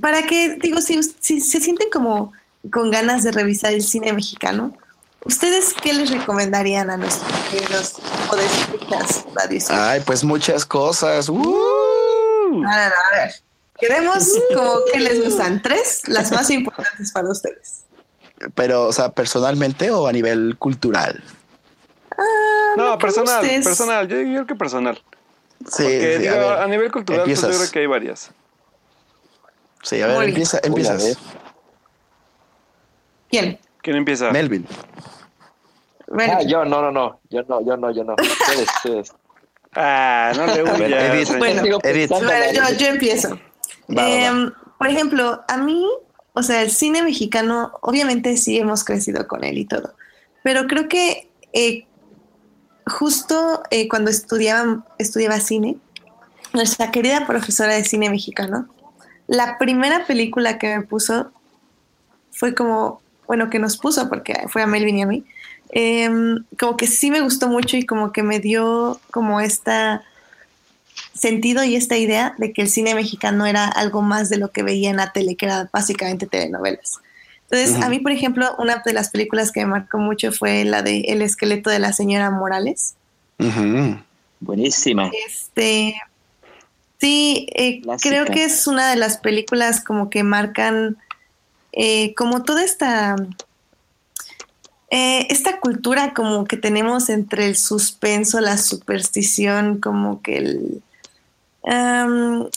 para que, digo, si, si se sienten como con ganas de revisar el cine mexicano, ¿ustedes qué les recomendarían a nuestros queridos o de escuchas radio? Ay, pues muchas cosas. Uh. A ver, a ver. Queremos como que les gustan tres, las más importantes para ustedes. Pero, o sea, personalmente o a nivel cultural. Ah, No, personal, personal. Yo, yo creo que personal. Sí, Porque sí, digo, a nivel cultural, pues, yo creo que hay varias. Sí, a ver, Muy empieza, a empiezas. ver. ¿Quién? ¿Quién empieza? Melvin. Ah, yo, no, no, no. Yo no, yo no, yo no. Ustedes, ustedes. Ah, no le ver, huyas. Edith. Bueno, Edith. bueno, yo, yo empiezo. Va, va, va. Em, por ejemplo, a mí, o sea, el cine mexicano, obviamente sí hemos crecido con él y todo, pero creo que eh, justo eh, cuando estudiaba, estudiaba cine, nuestra querida profesora de cine mexicano, la primera película que me puso fue como, bueno, que nos puso, porque fue a Melvin y a mí, em, como que sí me gustó mucho y como que me dio como esta sentido y esta idea de que el cine mexicano era algo más de lo que veía en la tele, que era básicamente telenovelas. Entonces, a mí, por ejemplo, una de las películas que me marcó mucho fue la de El esqueleto de la señora Morales. Buenísima. Este, sí, eh, creo que es una de las películas como que marcan eh, como toda esta eh, esta cultura como que tenemos entre el suspenso, la superstición, como que el am,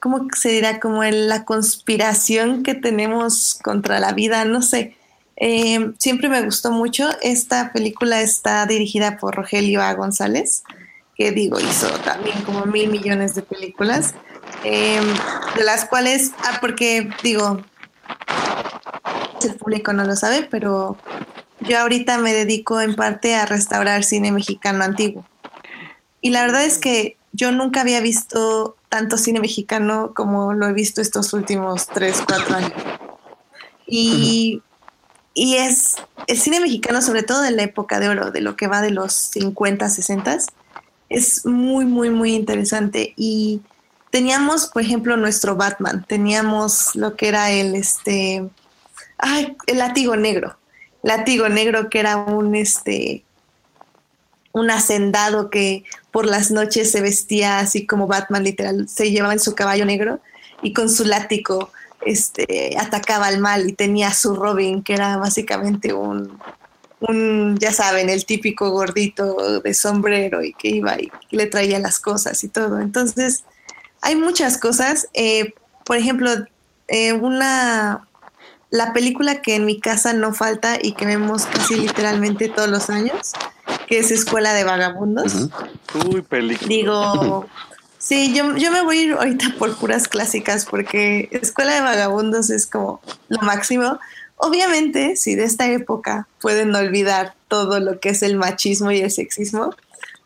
¿cómo se dirá? Como el- la conspiración que tenemos contra la vida, no sé. Eh, siempre me gustó mucho. Esta película está dirigida por Rogelio A. González, que digo, hizo también como mil millones de películas, eh, de las cuales, ah, porque digo, el público no lo sabe, pero yo ahorita me dedico en parte a restaurar cine mexicano antiguo. Y la verdad es que yo nunca había visto tanto cine mexicano como lo he visto estos últimos 3, 4 años. Y, y es el cine mexicano, sobre todo de la época de oro, de lo que va de los 50, 60, es muy, muy, muy interesante. Y teníamos, por ejemplo, nuestro Batman, teníamos lo que era el, este, ay, el látigo negro. Látigo negro que era un, este, un hacendado que por las noches se vestía así como Batman, literal, se llevaba en su caballo negro y con su látigo este, atacaba al mal y tenía su Robin, que era básicamente un, un, ya saben, el típico gordito de sombrero y que iba y le traía las cosas y todo. Entonces, hay muchas cosas. Eh, por ejemplo, eh, una, la película que en mi casa no falta y que vemos casi literalmente todos los años, que es Escuela de Vagabundos. Uy, película. Digo, sí, yo, yo me voy a ir ahorita por puras clásicas porque Escuela de Vagabundos es como lo máximo. Obviamente, si de esta época pueden olvidar todo lo que es el machismo y el sexismo,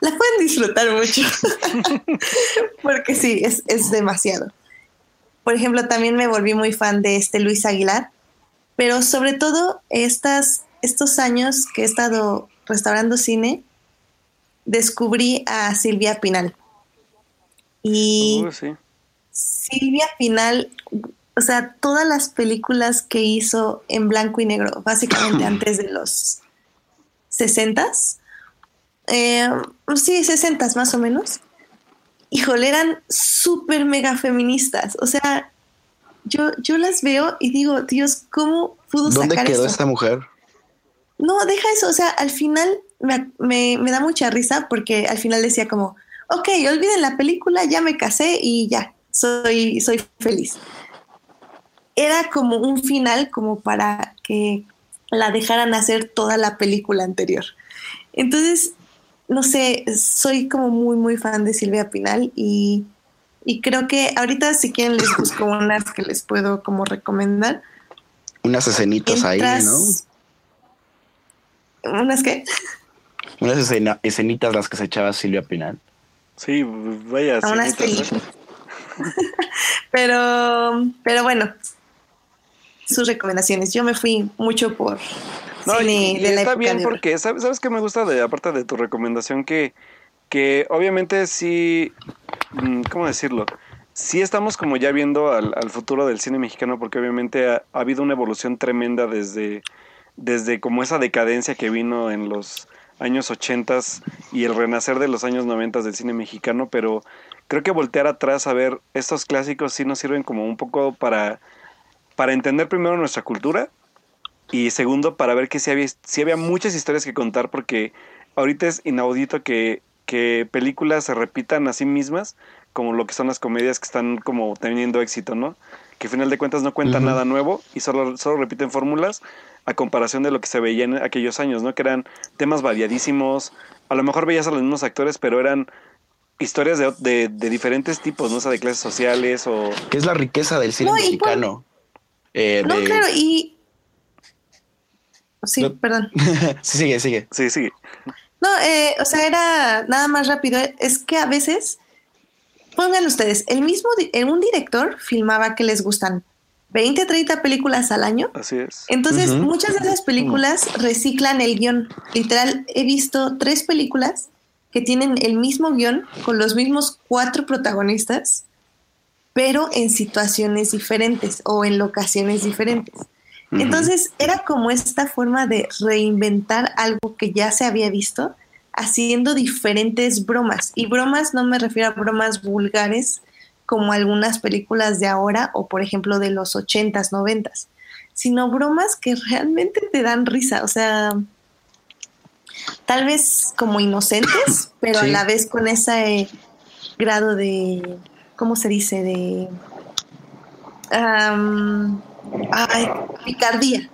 la pueden disfrutar mucho. porque sí, es, es demasiado. Por ejemplo, también me volví muy fan de este Luis Aguilar, pero sobre todo estas, estos años que he estado restaurando cine, descubrí a Silvia Pinal. Y sí. Silvia Pinal, o sea, todas las películas que hizo en blanco y negro, básicamente antes de los 60 eh, sí, 60 más o menos, híjole, eran súper mega feministas. O sea, yo, yo las veo y digo, Dios, ¿cómo pudo ¿Dónde sacar quedó esto? esta mujer? No, deja eso. O sea, al final me, me- me da mucha risa porque al final decía como, ok, olviden la película, ya me casé y ya, soy, soy feliz. Era como un final como para que la dejaran hacer toda la película anterior. Entonces, no sé, soy como muy, muy fan de Silvia Pinal y, y creo que ahorita si quieren les busco unas que les puedo como recomendar. Unas escenitas ahí, Mientras- ¿no? ¿Unas qué? Unas escena- escenitas las que se echaba Silvia Pinal. Sí, vaya. Unas cenitas, ¿eh? Pero, pero bueno, sus recomendaciones. Yo me fui mucho por No, cine y de la está época bien de porque, ¿sabes, ¿sabes qué me gusta de aparte de tu recomendación? Que, que obviamente sí, mm, ¿cómo decirlo? Sí estamos como ya viendo al, al futuro del cine mexicano porque obviamente ha, ha habido una evolución tremenda desde, desde como esa decadencia que vino en los años 80 y el renacer de los años 90 del cine mexicano, pero creo que voltear atrás a ver estos clásicos sí nos sirven como un poco para, para entender primero nuestra cultura y segundo, para ver que sí había, sí había muchas historias que contar, porque ahorita es inaudito que, que películas se repitan a sí mismas, como lo que son las comedias que están como teniendo éxito, ¿no? Que al final de cuentas no cuentan nada nuevo y solo, solo repiten fórmulas a comparación de lo que se veía en aquellos años, ¿no? Que eran temas variadísimos, a lo mejor veías a los mismos actores, pero eran historias de, de, de diferentes tipos, ¿no? O sea, de clases sociales o... Que es la riqueza del cine No, y mexicano. Eh, No, de- claro, y... Sí, No. perdón. sí, sigue, sigue. Sí, sí. No, eh, o sea, era nada más rápido. Es que a veces, pongan ustedes, el mismo, eh, un director filmaba que les gustan 20, 30 películas al año. Así es. Entonces, muchas de esas películas reciclan el guion. Literal, he visto tres películas que tienen el mismo guion con los mismos cuatro protagonistas, pero en situaciones diferentes o en locaciones diferentes. Entonces, era como esta forma de reinventar algo que ya se había visto, haciendo diferentes bromas. Y bromas no me refiero a bromas vulgares como algunas películas de ahora o, por ejemplo, de los 80s, 90s, sino bromas que realmente te dan risa. O sea, tal vez como inocentes, pero Sí. a la vez con ese grado de, ¿cómo se dice? De... ay, picardía.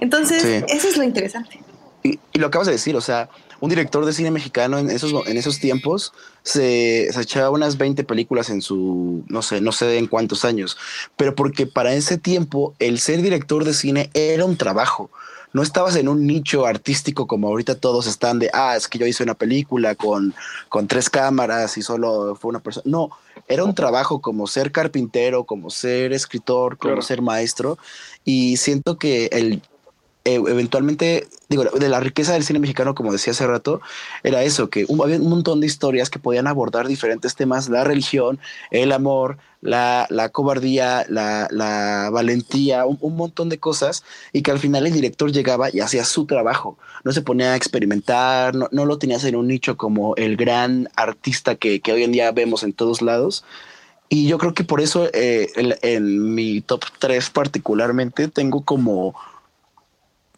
Entonces, Sí. eso es lo interesante. Y, y lo acabas de decir, o sea, un director de cine mexicano en esos, en esos tiempos se, se echaba unas 20 películas en su, no sé, no sé en cuántos años, pero porque para ese tiempo el ser director de cine era un trabajo. No estabas en un nicho artístico como ahorita todos están de, ah, es que yo hice una película con, con tres cámaras y solo fue una persona. No, era un trabajo como ser carpintero, como ser escritor, como Claro. ser maestro. Y siento que el eh, eventualmente, digo, de la riqueza del cine mexicano, como decía hace rato, era eso, que había un montón de historias que podían abordar diferentes temas, la religión, el amor, la, la cobardía, la, la valentía, un, un montón de cosas, y que al final el director llegaba y hacía su trabajo, no se ponía a experimentar, no, no lo tenías en un nicho como el gran artista que, que hoy en día vemos en todos lados. Y yo creo que por eso eh, en mi top 3 particularmente tengo como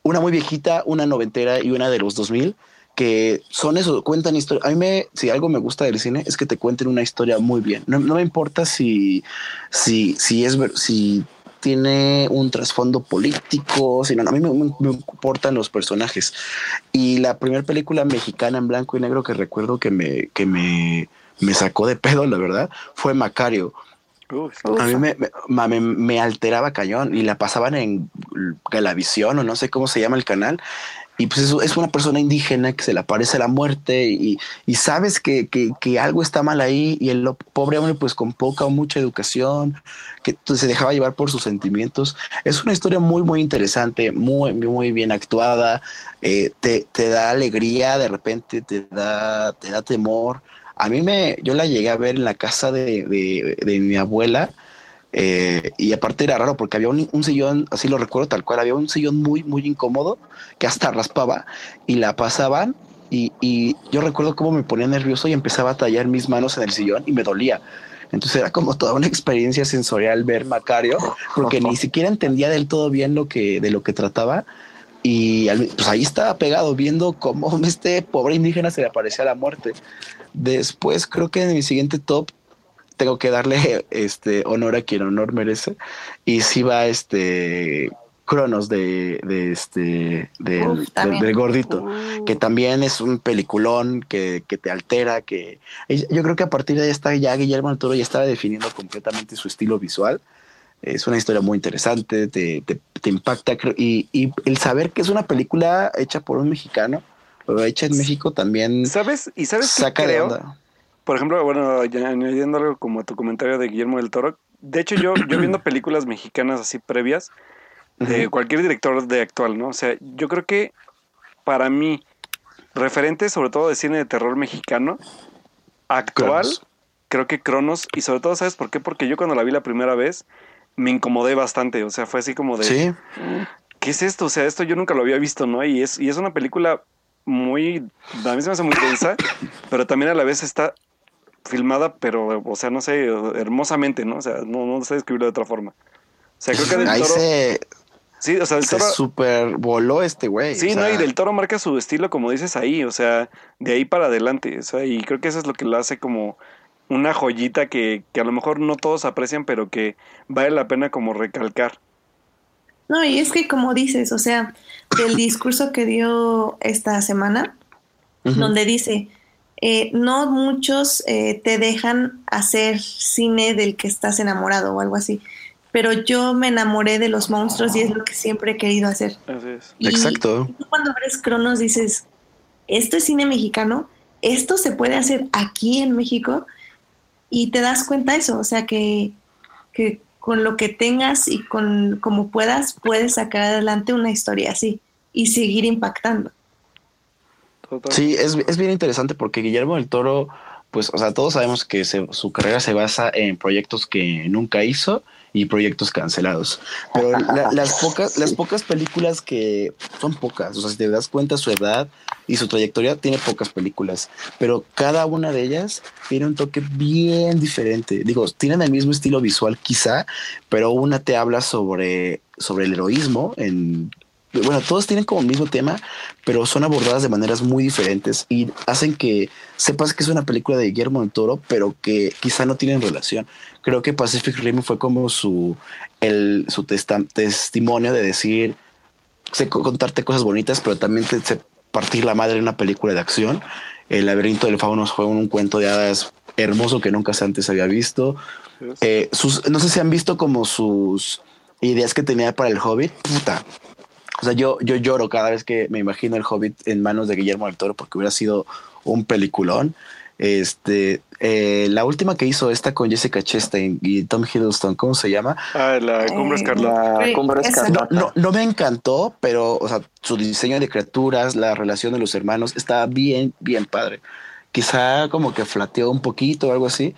una muy viejita, una noventera y una de los 2000 que son eso, cuentan historias. A mí me, si algo me gusta del cine es que te cuenten una historia muy bien. No, me importa si, si, si es, si tiene un trasfondo político, sino a mí me, me- me importan los personajes. Y la primera película mexicana en blanco y negro que recuerdo que me, que me, me sacó de pedo, la verdad, fue Macario. A mí me, me, me- alteraba cañón y la pasaban en Galavisión o no sé cómo se llama el canal. Y pues es, es una persona indígena que se le aparece la muerte y, y sabes que, que, que algo está mal ahí y el pobre hombre pues con poca o mucha educación, que pues, se dejaba llevar por sus sentimientos. Es una historia muy, muy interesante, muy, muy bien actuada, eh, te, te da alegría, de repente te da, te da temor. A mí me, yo la llegué a ver en la casa de, de, mi abuela eh, y aparte era raro porque había un, un sillón, así lo recuerdo tal cual, había un sillón muy, muy incómodo que hasta raspaba y la pasaban y, y yo recuerdo cómo me ponía nervioso y empezaba a tallar mis manos en el sillón y me dolía. Entonces era como toda una experiencia sensorial ver Macario, porque ni siquiera entendía del todo bien lo que, de lo que trataba. Y pues ahí estaba pegado viendo cómo este pobre indígena se le aparecía la muerte. Después creo que en mi siguiente top tengo que darle este honor a quien honor merece. Y sí va este Cronos de, de este del, Uf, del- también. del gordito, que también es un peliculón que, que te altera, que yo creo que a partir de ahí está ya Guillermo del Toro ya estaba definiendo completamente su estilo visual. Es una historia muy interesante, te, te, te impacta y, y, el saber que es una película hecha por un mexicano, pero hecha en México también. ¿Sabes? ¿Y sabes saca qué creo? Por ejemplo, bueno, añadiendo algo como a tu comentario de Guillermo del Toro, de hecho yo, yo viendo películas mexicanas así previas, de cualquier director de actual, ¿no? O sea, yo creo que para mí, referente sobre todo de cine de terror mexicano, actual, creo que Cronos, y sobre todo, ¿sabes por qué? Porque yo cuando la vi la primera vez, me incomodé bastante, o sea, fue así como de... Sí. ¿Qué es esto? O sea, esto yo nunca lo había visto, ¿no? Y es, y es una película muy, a mí se me hace muy densa, pero también a la vez está filmada, pero, o sea, no sé, hermosamente, ¿no? O sea, no, no sé describirlo de otra forma. O sea, creo que del Ahí se... Sí, o sea, el toro... Se super voló este güey. Sí, no, y del toro marca su estilo, como dices ahí, o sea, de ahí para adelante. O sea, y creo que eso es lo que lo hace como una joyita que, que a lo mejor no todos aprecian, pero que vale la pena como recalcar. No, y es que como dices, o sea, del discurso que dio esta semana, donde dice, eh, no muchos eh, te dejan hacer cine del que estás enamorado o algo así, pero yo me enamoré de los monstruos y es lo que siempre he querido hacer. Así es. Exacto. Y tú cuando ves Cronos dices, esto es cine mexicano, esto se puede hacer aquí en México y te das cuenta de eso, o sea que, que con lo que tengas y con como puedas, puedes sacar adelante una historia así y seguir impactando. Sí, es, es bien interesante porque Guillermo del Toro, pues, o sea, todos sabemos que su carrera se basa en proyectos que nunca hizo y proyectos cancelados. Pero las pocas, las pocas películas que son pocas, o sea, si te das cuenta su edad y su trayectoria, tiene pocas películas, pero cada una de ellas tiene un toque bien diferente. Digo, tienen el mismo estilo visual quizá, pero una te habla sobre, sobre el heroísmo en bueno, todos tienen como el mismo tema, pero son abordadas de maneras muy diferentes y hacen que sepas que es una película de Guillermo del Toro, pero que quizá no tienen relación. Creo que Pacific Rim fue como su, el, su testimonio de decir, sé contarte cosas bonitas, pero también te partir la madre en una película de acción. El laberinto del fauno fue un, cuento de hadas hermoso que nunca antes había visto. Eh, sus, no sé si han visto como sus ideas que tenía para el Hobbit. Puta, o sea, yo, yo lloro cada vez que me imagino el Hobbit en manos de Guillermo del Toro porque hubiera sido un peliculón. Este, eh, la última que hizo esta con Jessica Chastain y Tom Hiddleston, ¿cómo se llama? Ah, la Cumbre Escarlata. No, no, me encantó, pero, o sea, su diseño de criaturas, la relación de los hermanos, está bien, bien padre. Quizá como que flateó un poquito o algo así,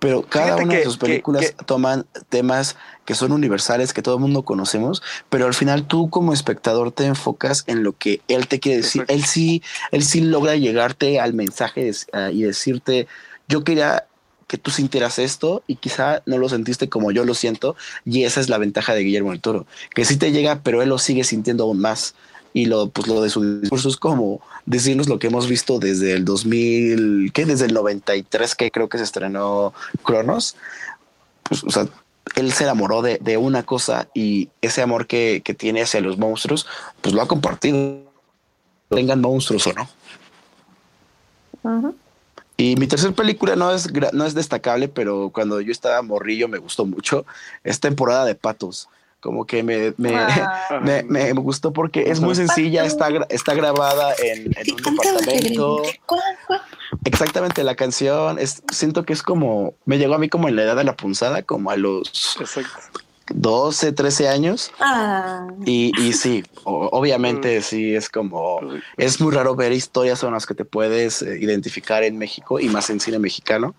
pero cada una de sus películas toman temas que son universales, que todo el mundo conocemos, pero al final tú como espectador te enfocas en lo que él te quiere decir. Él sí, él sí logra llegarte al mensaje y decirte, yo quería que tú sintieras esto y quizá no lo sentiste como yo lo siento y esa es la ventaja de Guillermo del Toro, que sí te llega, pero él lo sigue sintiendo aún más y lo, pues lo de su discurso es como decirnos lo que hemos visto desde el 2000, ¿qué? Desde el 93 que creo que se estrenó Cronos. Pues, o sea, él se enamoró de, de una cosa y ese amor que, que, tiene hacia los monstruos, pues lo ha compartido, tengan monstruos o no. Y mi tercera película no es, no es destacable, pero cuando yo estaba morrillo me gustó mucho. Es temporada de patos como que me, me, ah. me, me, gustó porque es muy sencilla, está, está grabada en, en un departamento. Exactamente, la canción es, siento que es como, me llegó a mí como en la edad de la punzada, como a los Exacto. 12, 13 años. Ah. Y, y sí, obviamente sí, es como, es muy raro ver historias con las que te puedes eh, identificar en México y más en cine mexicano,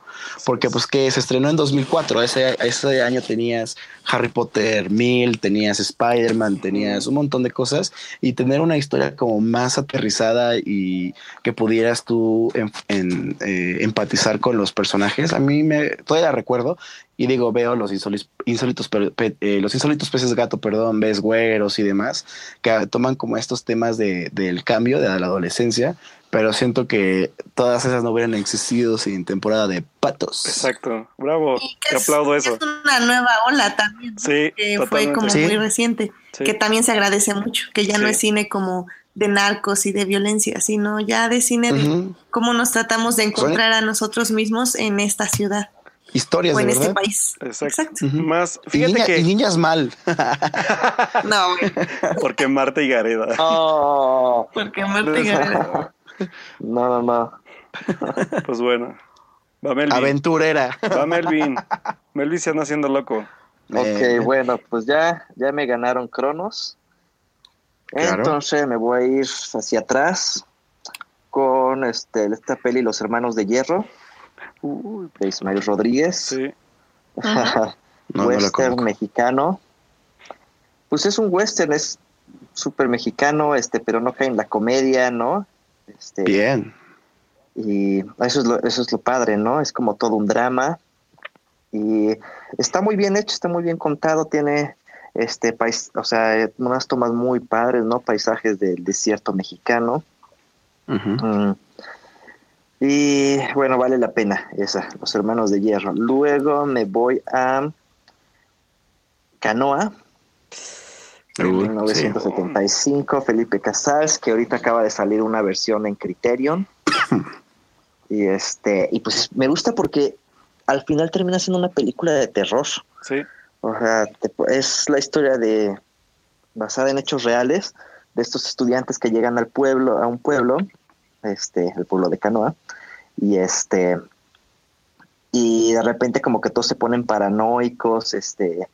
porque pues que se estrenó en 2004, ese, ese año tenías Harry Potter 1000, tenías Spider-Man, tenías un montón de cosas y tener una historia como más aterrizada y que pudieras tú en, eh, empatizar con los personajes, a mí me, todavía recuerdo y digo, veo los insólitos, eh, los insólitos peces gato, perdón, ves güeros y demás, que toman como estos temas de, del cambio de la adolescencia, pero siento que todas esas no hubieran existido sin temporada de patos. Exacto, bravo, te aplaudo eso. Es una nueva ola también, sí, que fue como muy reciente, que también se agradece mucho, que ya no es cine como de narcos y de violencia, sino ya de cine de cómo nos tratamos de encontrar a nosotros mismos en esta ciudad. Historias, o en de este verdad. país. Exacto. Más, Y, fíjate niña- y que, niñas mal. No, güey, porque Marta y Gareda. Oh, porque Marta y Gareda. no, no, no. Pues bueno. Va Melvin. Aventurera. Va Melvin. Melvin se anda haciendo loco. Eh, Ok, bueno, pues ya, ya me ganaron Cronos. Claro. Entonces me voy a ir hacia atrás con este, esta peli Los Hermanos de Hierro, Uy, Ismael Rodríguez. sí. No, western mexicano. Pues es un western, es súper mexicano, este, pero no cae en la comedia, ¿no? Este, Bien. Y eso es, lo, eso es lo padre, ¿no? Es como todo un drama. Y está muy bien hecho, está muy bien contado, tiene este pais, o sea, unas tomas muy padres, ¿no? Paisajes del desierto mexicano. Mm. Y bueno, vale la pena esa, Los Hermanos de Hierro. Luego me voy a Canoa, de Uy, sí. 1975, Felipe Casals, que ahorita acaba de salir una versión en Criterion. y este, y pues me gusta porque al final termina siendo una película de terror. Sí. O sea, te- es la historia de basada en hechos reales de estos estudiantes que llegan al pueblo, a un pueblo, este, el pueblo de Canoa, y este y de repente como que todos se ponen paranoicos, este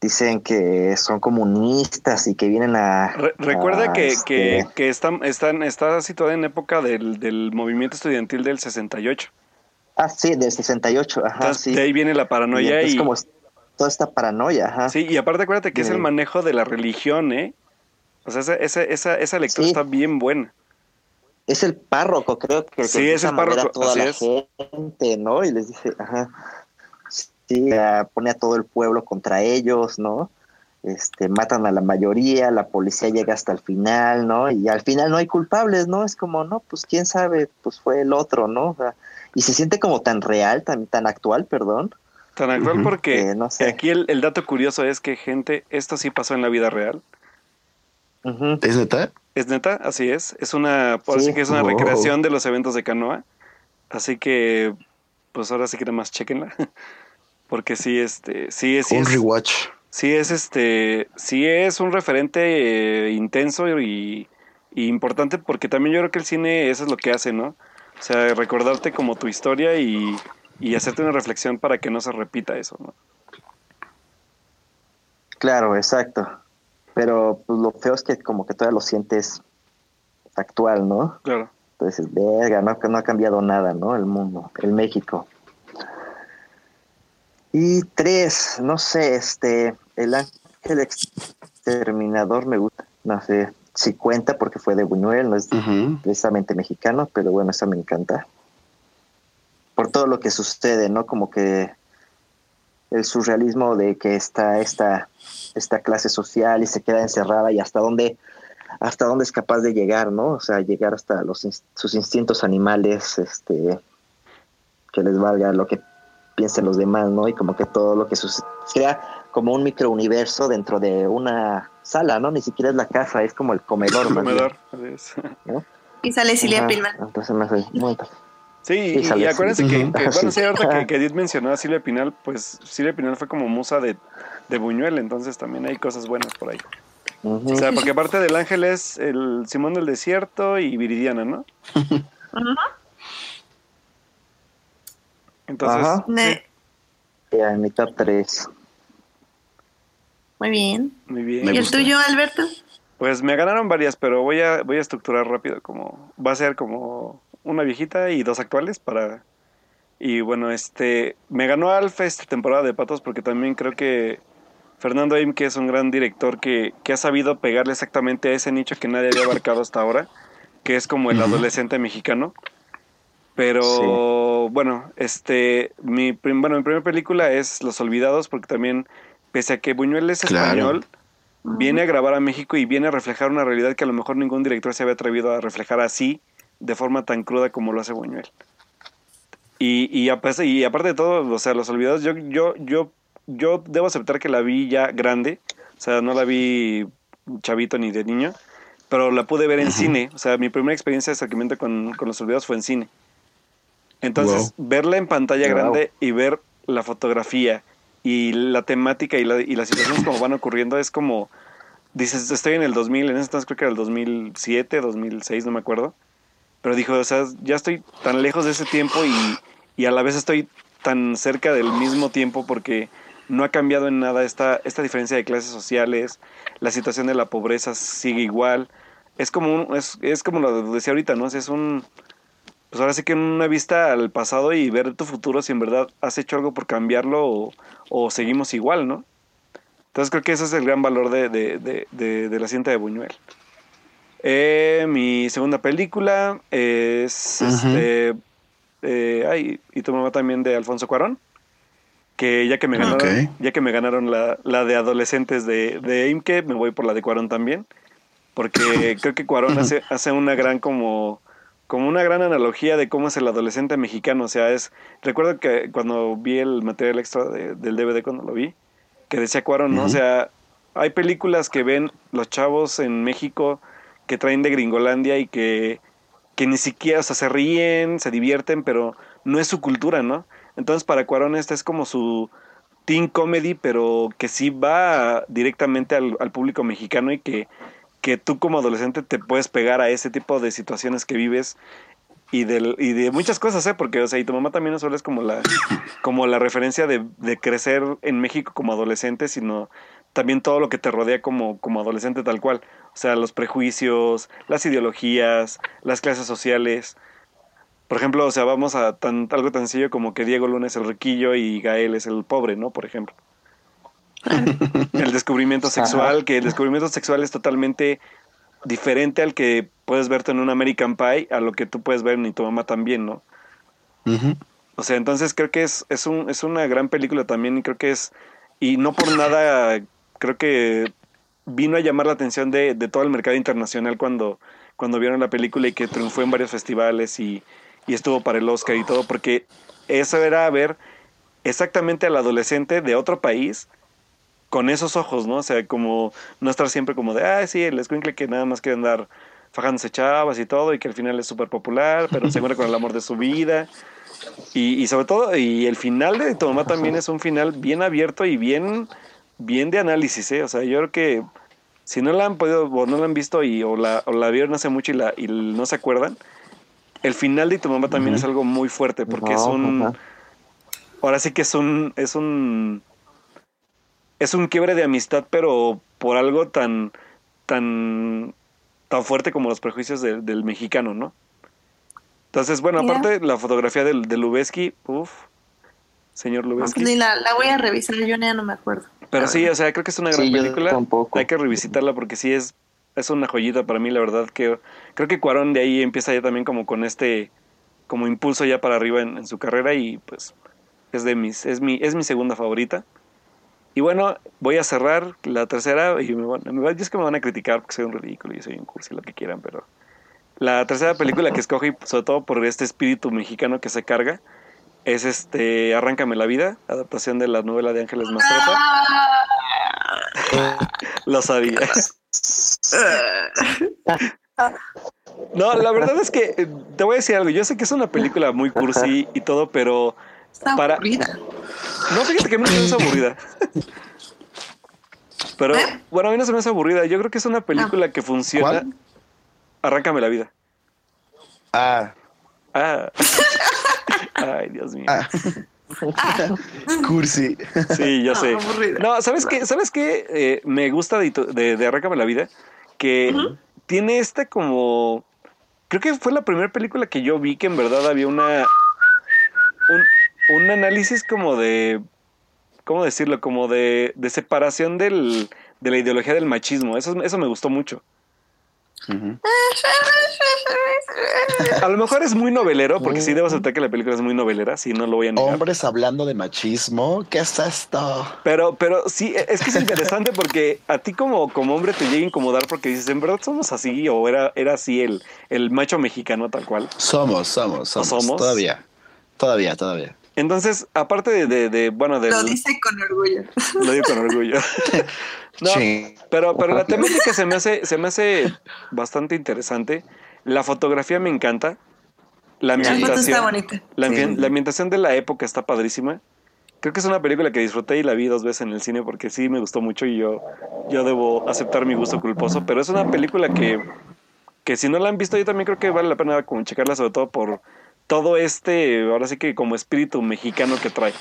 dicen que son comunistas y que vienen a Re- recuerda a, que, este, que, que están, están, está situada en época del, del movimiento estudiantil del 68. ah sí del 68 ajá Entonces, sí de ahí viene la Y paranoia entonces y, como toda esta paranoia ajá sí, y aparte acuérdate que es el manejo de la religión, ¿eh? O sea, esa, esa, esa, esa lectura Sí. está bien buena. Es el párroco, creo que, que Sí, es el párroco, a toda así la es. gente, ¿no? Y les dice, ajá, sí, a- pone a todo el pueblo contra ellos, ¿no? Este, matan a la mayoría, la policía llega hasta el final, ¿no? Y al final no hay culpables, ¿no? Es como, no, pues quién sabe, pues fue el otro, ¿no? O sea, y se siente como tan real, tan, tan actual, perdón. Tan actual porque Eh, no sé. aquí el, el dato curioso es que, gente, esto sí pasó en la vida real. ¿Es neta? Es neta, así es. Es una, por Sí. así que es una Wow. recreación de los eventos de canoa. Así que, pues ahora sí que nada más chequenla. Porque sí, este, sí, sí un es, rewatch. sí es este, sí es un referente eh, intenso y, y importante porque también yo creo que el cine eso es lo que hace, ¿no? O sea, recordarte como tu historia y, y hacerte una reflexión para que no se repita eso, ¿no? Claro, exacto. Pero pues lo feo es que como que todavía lo sientes actual, ¿no? Claro. Entonces, verga, no, no ha cambiado nada, ¿no? El mundo, el México. Y tres, no sé, este, el ángel exterminador me gusta, no sé si cuenta porque fue de Buñuel, no es precisamente mexicano, pero bueno, esa me encanta. Por todo lo que sucede, ¿no? Como que el surrealismo de que está esta, esta clase social y se queda encerrada y hasta dónde, hasta dónde es capaz de llegar, ¿no? O sea, llegar hasta los, sus instintos animales, este, que les valga lo que piensen los demás, ¿no? Y como que todo lo que sucede, crea como un microuniverso dentro de una sala, ¿no? Ni siquiera es la casa, es como el comedor. bien. Comedor, es. Y sale Silvia Pilman. Entonces me hace muy Sí, y, y sale, acuérdense sí. que, bueno, Sí. sí, ahorita que, que Edith mencionó a Silvia Pinal, pues Silvia Pinal fue como musa de, de Buñuel, entonces también hay cosas buenas por ahí. O sea, porque aparte del ángel es el Simón del Desierto y Viridiana, ¿no? Entonces, Ajá. Ne- Ya, en mi top 3. Muy bien. muy bien. Me ¿Y el gusta. tuyo, Alberto? Pues me ganaron varias, pero voy a, voy a estructurar rápido, como va a ser como una viejita y dos actuales para... Y bueno, este, me ganó Alfa esta temporada de Patos porque también creo que Fernando Aim, que es un gran director que, que ha sabido pegarle exactamente a ese nicho que nadie había abarcado hasta ahora, que es como el adolescente mexicano. Pero bueno, este, mi, prim- bueno, mi primera película es Los Olvidados porque también, pese a que Buñuel es Claro. español, viene a grabar a México y viene a reflejar una realidad que a lo mejor ningún director se había atrevido a reflejar así, de forma tan cruda como lo hace Buñuel. Y, y, aparte, y aparte de todo, o sea, Los Olvidados, yo, yo, yo, yo debo aceptar que la vi ya grande, o sea, no la vi chavito ni de niño, pero la pude ver en cine, o sea, mi primera experiencia de acercamiento con, con Los Olvidados fue en cine. Entonces, verla en pantalla Wow. grande y ver la fotografía y la temática y, la, y las situaciones como van ocurriendo es como, dices, estoy en el 2000, en ese entonces creo que era el 2007, 2006, no me acuerdo. Pero dijo, o sea, ya estoy tan lejos de ese tiempo y, y a la vez estoy tan cerca del mismo tiempo porque no ha cambiado en nada esta, esta diferencia de clases sociales, la situación de la pobreza sigue igual. Es como, un- es, es como lo decía ahorita, ¿no? Es un, pues ahora sí que una vista al pasado y ver tu futuro si en verdad has hecho algo por cambiarlo o, o seguimos igual, ¿no? Entonces creo que ese es el gran valor de, de, de, de- de la cinta de Buñuel. Eh, mi segunda película es Ujú. este, eh, ay, y tu mamá también de Alfonso Cuarón. Que ya que me ganaron, Ok. ya que me ganaron la, la de adolescentes de, de Imke, me voy por la de Cuarón también. Porque creo que Cuarón hace, hace una gran como, como una gran analogía de cómo es el adolescente mexicano. O sea, es. Recuerdo que cuando vi el material extra de- del DVD cuando lo vi, que decía Cuarón, ¿no? O sea, hay películas que ven los chavos en México que traen de Gringolandia y que, que ni siquiera, o sea, se ríen, se divierten, pero no es su cultura, ¿no? Entonces para Cuarón esta es como su teen comedy, pero que sí va directamente al, al público mexicano y que, que tú como adolescente te puedes pegar a ese tipo de situaciones que vives y, del, y de muchas cosas, ¿eh? Porque, o sea, y tu mamá también no solo es como la, como la referencia de, de crecer en México como adolescente, sino también todo lo que te rodea como, como adolescente tal cual. O sea, los prejuicios, las ideologías, las clases sociales. Por ejemplo, o sea, vamos a tan, algo tan sencillo como que Diego Luna es el riquillo y Gael es el pobre, ¿no? Por ejemplo. el descubrimiento sexual, que el descubrimiento sexual es totalmente diferente al que puedes verte en un American Pie, a lo que tú puedes ver en tu mamá también, ¿no? O sea, entonces creo que es, es, un, es una gran película también y creo que es, y no por nada, creo que vino a llamar la atención de, de todo el mercado internacional cuando, cuando vieron la película y que triunfó en varios festivales y, y estuvo para el Oscar y todo, porque eso era ver exactamente al adolescente de otro país con esos ojos, ¿no? O sea, como no estar siempre como de, ah, sí, el escuincle que nada más quiere andar fajándose chavas y todo, y que al final es súper popular, pero se encuentra con el amor de su vida. Y, sobre todo, y el final de tu mamá también es un final bien abierto y bien, bien de análisis, ¿eh? O sea, yo creo que si no la han podido, o no la han visto y, o, la, o la vieron hace mucho y, la, y no se acuerdan, el final de tu mamá también es algo muy fuerte, porque es No, un... ajá. Ahora sí que es un... Es un es un quiebre de amistad, pero por algo tan, tan, tan fuerte como los prejuicios del- del mexicano, ¿no? Entonces, bueno, Mira. aparte la fotografía del, de Lubeski, uff, señor Lubeski. Pues ni la, la voy a revisar, yo ya no me acuerdo. Pero sí, o sea, creo que es una gran Sí, yo película. tampoco. Hay que revisitarla porque sí es, es una joyita para mí, la verdad. que Creo que Cuarón de ahí empieza ya también como con este, como impulso ya para arriba en, en su carrera y pues es de mis, es mi, es mi segunda favorita. Y bueno, voy a cerrar la tercera y me van, me van- es que me van a criticar porque soy un ridículo y soy un cursi, lo que quieran, pero la tercera película que escogí, sobre todo por este espíritu mexicano que se carga, es este Arráncame la vida, adaptación de la novela de Ángeles Mastreta. Lo sabía. No, la verdad es que eh, te voy a decir algo. Yo sé que es una película muy cursi y todo, pero Está Para- aburrida. no, fíjate que a mí no se me hace aburrida. Pero ¿Eh? bueno, a mí no se me hace aburrida. Yo creo que es una película que funciona. ¿Cuál? Arráncame la vida. Ah, Ah. Ay, Dios mío. ah. Cursi. Sí, yo sé. No, ¿sabes qué? ¿Sabes qué? Eh, me gusta de, de, de Arráncame la vida. Que tiene esta como... Creo que fue la primera película que yo vi que en verdad había una... Un, un análisis como de... ¿Cómo decirlo? Como de, de separación del, de la ideología del machismo. Eso, eso me gustó mucho. A lo mejor es muy novelero, porque sí debo aceptar que la película es muy novelera, si no lo voy a negar. Hombres hablando de machismo. ¿Qué es esto? Pero, pero sí, es que es interesante porque a ti como, como hombre te llega a incomodar porque dices, en verdad somos así, o era, era así el, el macho mexicano tal cual. Somos, somos, somos. somos? Todavía. Todavía, todavía. Entonces, aparte de, de, de, bueno, de Lo dice con orgullo. lo digo con orgullo. no, Sí. pero, pero la temática se me hace, se me hace bastante interesante. La fotografía me encanta. La está ambientación. La, Sí. ambien- la ambientación de la época está padrísima. creo que es una película que disfruté y la vi dos veces en el cine porque sí me gustó mucho y yo, yo debo aceptar mi gusto culposo, pero es una película que, que si no la han visto yo también creo que vale la pena como checarla sobre todo por todo este, ahora sí que como espíritu mexicano que trae.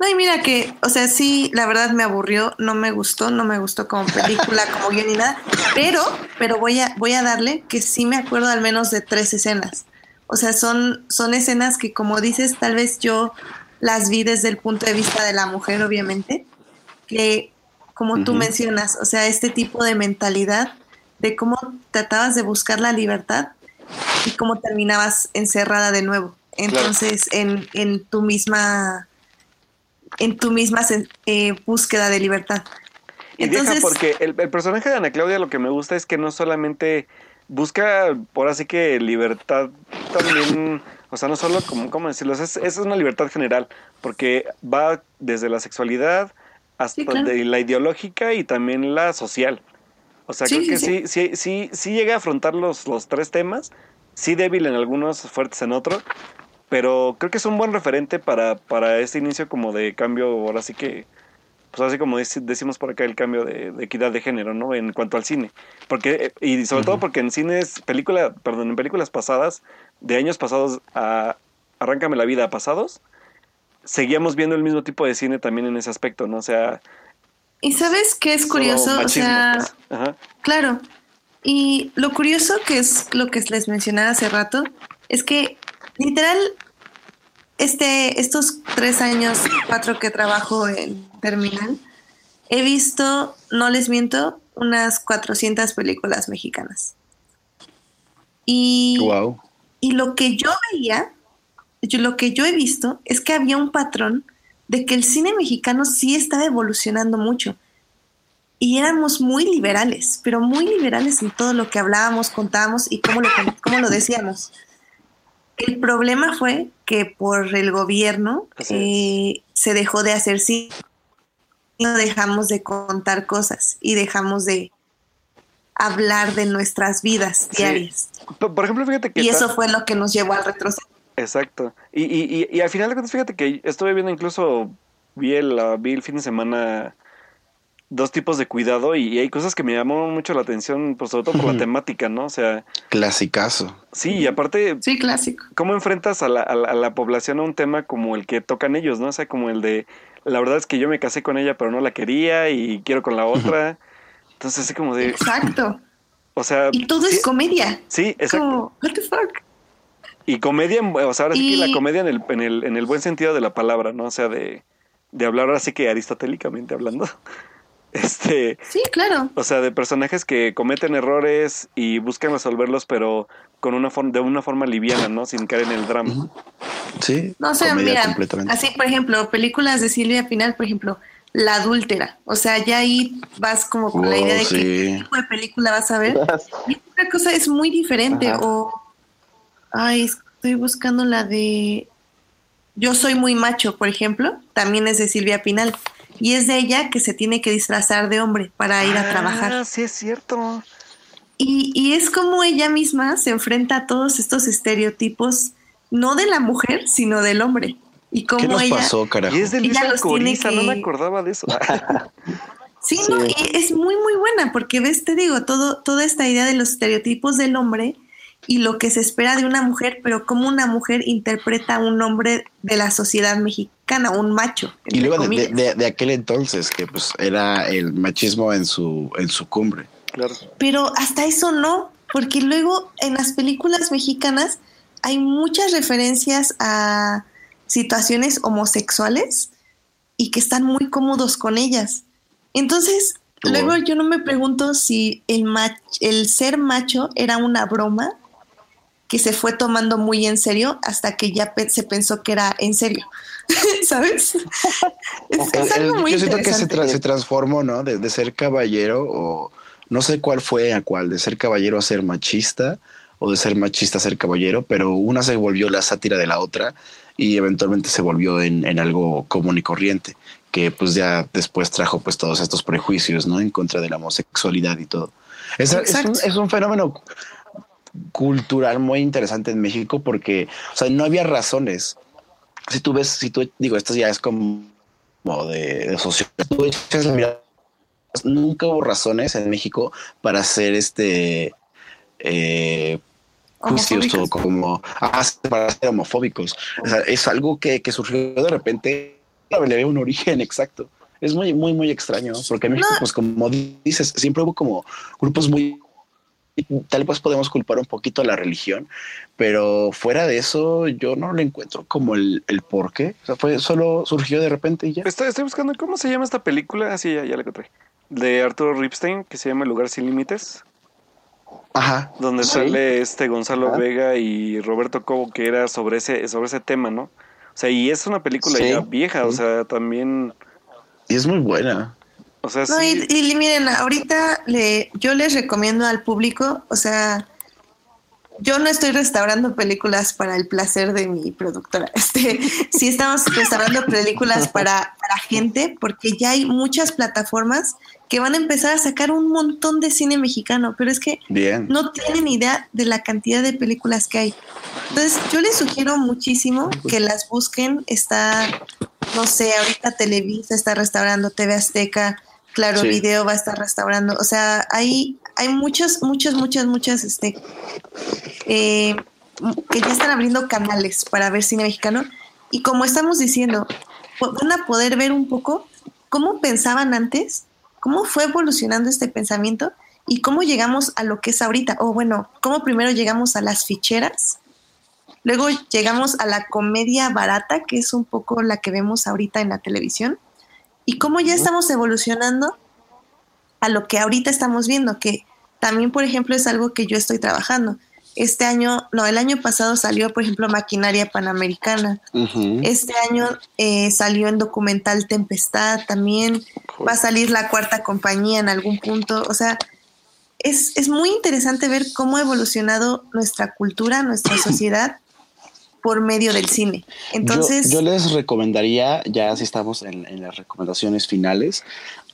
No, y mira que, o sea, sí, la verdad me aburrió, no me gustó, no me gustó como película, como guion ni nada, pero, pero voy a, voy a darle que sí me acuerdo al menos de tres escenas. O sea, son, son escenas que, como dices, tal vez yo las vi desde el punto de vista de la mujer, obviamente, que como tú mencionas, o sea, este tipo de mentalidad de cómo tratabas de buscar la libertad y cómo terminabas encerrada de nuevo. Entonces, en, en tu misma en tu misma eh, búsqueda de libertad. Y deja porque el, personaje de Ana Claudia lo que me gusta es que no solamente busca, por así que libertad también, o sea, no solo como, ¿cómo decirlo? Es, es una libertad general, porque va desde la sexualidad hasta de la ideológica y también la social. O sea, creo que sí. sí, sí, sí, llega a afrontar los, los tres temas, sí débil en algunos, fuertes en otros, pero creo que es un buen referente para, para este inicio como de cambio, ahora sí que, pues así como decimos por acá, el cambio de, equidad de género, ¿no? En cuanto al cine. Porque, y sobre todo porque en cines, película, perdón, en películas pasadas, de años pasados a Arráncame la vida pasados, seguíamos viendo el mismo tipo de cine también en ese aspecto, ¿no? O sea... Y sabes qué es curioso, o sea, pues. claro. Y lo curioso que es lo que les mencionaba hace rato, es que Literal, este, estos tres años, cuatro que trabajo en Terminal, he visto, no les miento, unas 400 películas mexicanas. Y, y lo que yo veía, yo, lo que yo he visto es que había un patrón de que el cine mexicano sí estaba evolucionando mucho. Y éramos muy liberales, pero muy liberales en todo lo que hablábamos, contábamos y cómo lo, cómo lo decíamos. El problema fue que por el gobierno eh, se dejó de hacer sí, no dejamos de contar cosas y dejamos de hablar de nuestras vidas diarias. Por ejemplo, fíjate que... Y eso fue lo que nos llevó al retroceso. Exacto. Y, y, y, al final de cuentas, fíjate que estuve viendo incluso, vi el, vi el fin de semana dos tipos de cuidado y, hay cosas que me llamó mucho la atención, pues sobre todo por la temática, ¿no? O sea... Clasicazo. Sí, y aparte... Sí, clásico. ¿Cómo enfrentas a la, a, la, población a un tema como el que tocan ellos, ¿no? O sea, como el de, la verdad es que yo me casé con ella pero no la quería y quiero con la otra. Entonces, así como de... Exacto. O sea... Y todo es comedia. Sí, exacto. Como, what the fuck. Y comedia, o sea, ahora sí que la comedia en el, en, el, en el buen sentido de la palabra, ¿no? O sea, de, de hablar ahora sí que aristotélicamente hablando. Este, sí, claro. O sea, de personajes que cometen errores y buscan resolverlos, pero con una forma, de una forma liviana, ¿no? Sin caer en el drama. Sí. No sé, mira, así, por ejemplo, películas de Silvia Pinal, por ejemplo, La Adúltera. O sea, ya ahí vas como con la idea de qué tipo de película vas a ver. y otra cosa es muy diferente. O, ay, estoy buscando la de Yo soy muy macho, por ejemplo. También es de Silvia Pinal y es de ella que se tiene que disfrazar de hombre para ir a trabajar. Ah, sí es cierto. Y, y, es como ella misma se enfrenta a todos estos estereotipos, no de la mujer, sino del hombre. Y cómo ¿Qué nos ella, pasó, carajo? Y es de Coriza, no me acordaba de eso. sí, no, es muy, muy buena, porque ves, te digo, todo, toda esta idea de los estereotipos del hombre y lo que se espera de una mujer, pero cómo una mujer interpreta a un hombre de la sociedad mexicana, un macho. Y luego de, de, aquel entonces, que pues era el machismo en su, en su cumbre. Claro. Pero hasta eso no, porque luego en las películas mexicanas hay muchas referencias a situaciones homosexuales y que están muy cómodos con ellas. Entonces, luego yo no me pregunto si el, el ser macho era una broma que se fue tomando muy en serio hasta que ya se pensó que era en serio. ¿Sabes? Es, algo muy Yo siento que se, transformó, ¿no? De, ser caballero o no sé cuál fue a cuál, de ser caballero a ser machista o de ser machista a ser caballero, pero una se volvió la sátira de la otra y eventualmente se volvió en, algo común y corriente, que pues ya después trajo pues todos estos prejuicios, ¿no? En contra de la homosexualidad y todo. Es, es un fenómeno cultural muy interesante en México porque, o sea, no había razones si tú ves, si tú digo, esto ya es como, de, de social, nunca hubo razones en México para hacer este eh, juicios o como ah, para ser homofóbicos. O sea, es algo que, que surgió de repente, le veo un origen exacto. Es muy, muy, muy extraño, porque en México, pues como dices, siempre hubo como grupos muy tal vez podemos culpar un poquito a la religión, pero fuera de eso yo no le encuentro como el, el por qué. O sea, fue solo surgió de repente y ya. Estoy, estoy buscando cómo se llama esta película. Así ah, ya, ya la encontré. De Arturo Ripstein, que se llama El lugar sin límites. Ajá. Donde sale este Gonzalo Vega y Roberto Cobo, que era sobre ese, sobre ese tema, ¿no? O sea, y es una película ya vieja, o sea, también. Y es muy buena. O sea, no, y, y, miren, ahorita le, yo les recomiendo al público, o sea, yo no estoy restaurando películas para el placer de mi productora. Este, sí estamos restaurando películas para, para gente, porque ya hay muchas plataformas que van a empezar a sacar un montón de cine mexicano, pero es que no tienen idea de la cantidad de películas que hay. Entonces, yo les sugiero muchísimo que las busquen. Está, no sé, ahorita Televisa está restaurando, TV Azteca, Claro Video va a estar restaurando. O sea, hay, hay muchas, muchas, muchas, muchas, este, eh, que ya están abriendo canales para ver cine mexicano. Y como estamos diciendo, van a poder ver un poco cómo pensaban antes cómo fue evolucionando este pensamiento y cómo llegamos a lo que es ahorita. O bueno, cómo primero llegamos a las ficheras, luego llegamos a la comedia barata, que es un poco la que vemos ahorita en la televisión, y cómo ya estamos evolucionando a lo que ahorita estamos viendo, que también, por ejemplo, es algo que yo estoy trabajando. Este año, no, el año pasado salió, por ejemplo, Maquinaria Panamericana. Este año eh, salió en documental Tempestad también. Va a salir la cuarta compañía en algún punto. O sea, es, es muy interesante ver cómo ha evolucionado nuestra cultura, nuestra sociedad por medio del cine. Entonces, yo, les recomendaría, ya si estamos en, las recomendaciones finales,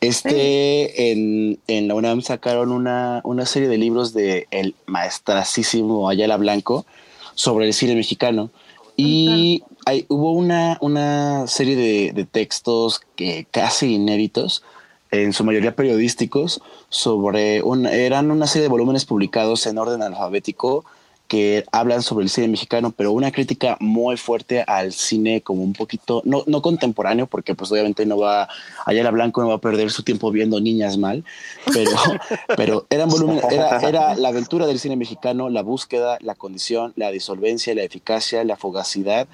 este en, en, la UNAM sacaron una, una serie de libros de el maestrasísimo Ayala Blanco sobre el cine mexicano. Y hay, hubo una, una serie de, de, textos que casi inéditos, en su mayoría periodísticos, sobre un, eran una serie de volúmenes publicados en orden alfabético que hablan sobre el cine mexicano, pero una crítica muy fuerte al cine como un poquito, no, no contemporáneo, porque pues obviamente no va, Ayala Blanco no va a perder su tiempo viendo niñas mal, pero, pero eran volumen, era, era la aventura del cine mexicano, la búsqueda, la condición, la disolvencia, la eficacia, la fugacidad,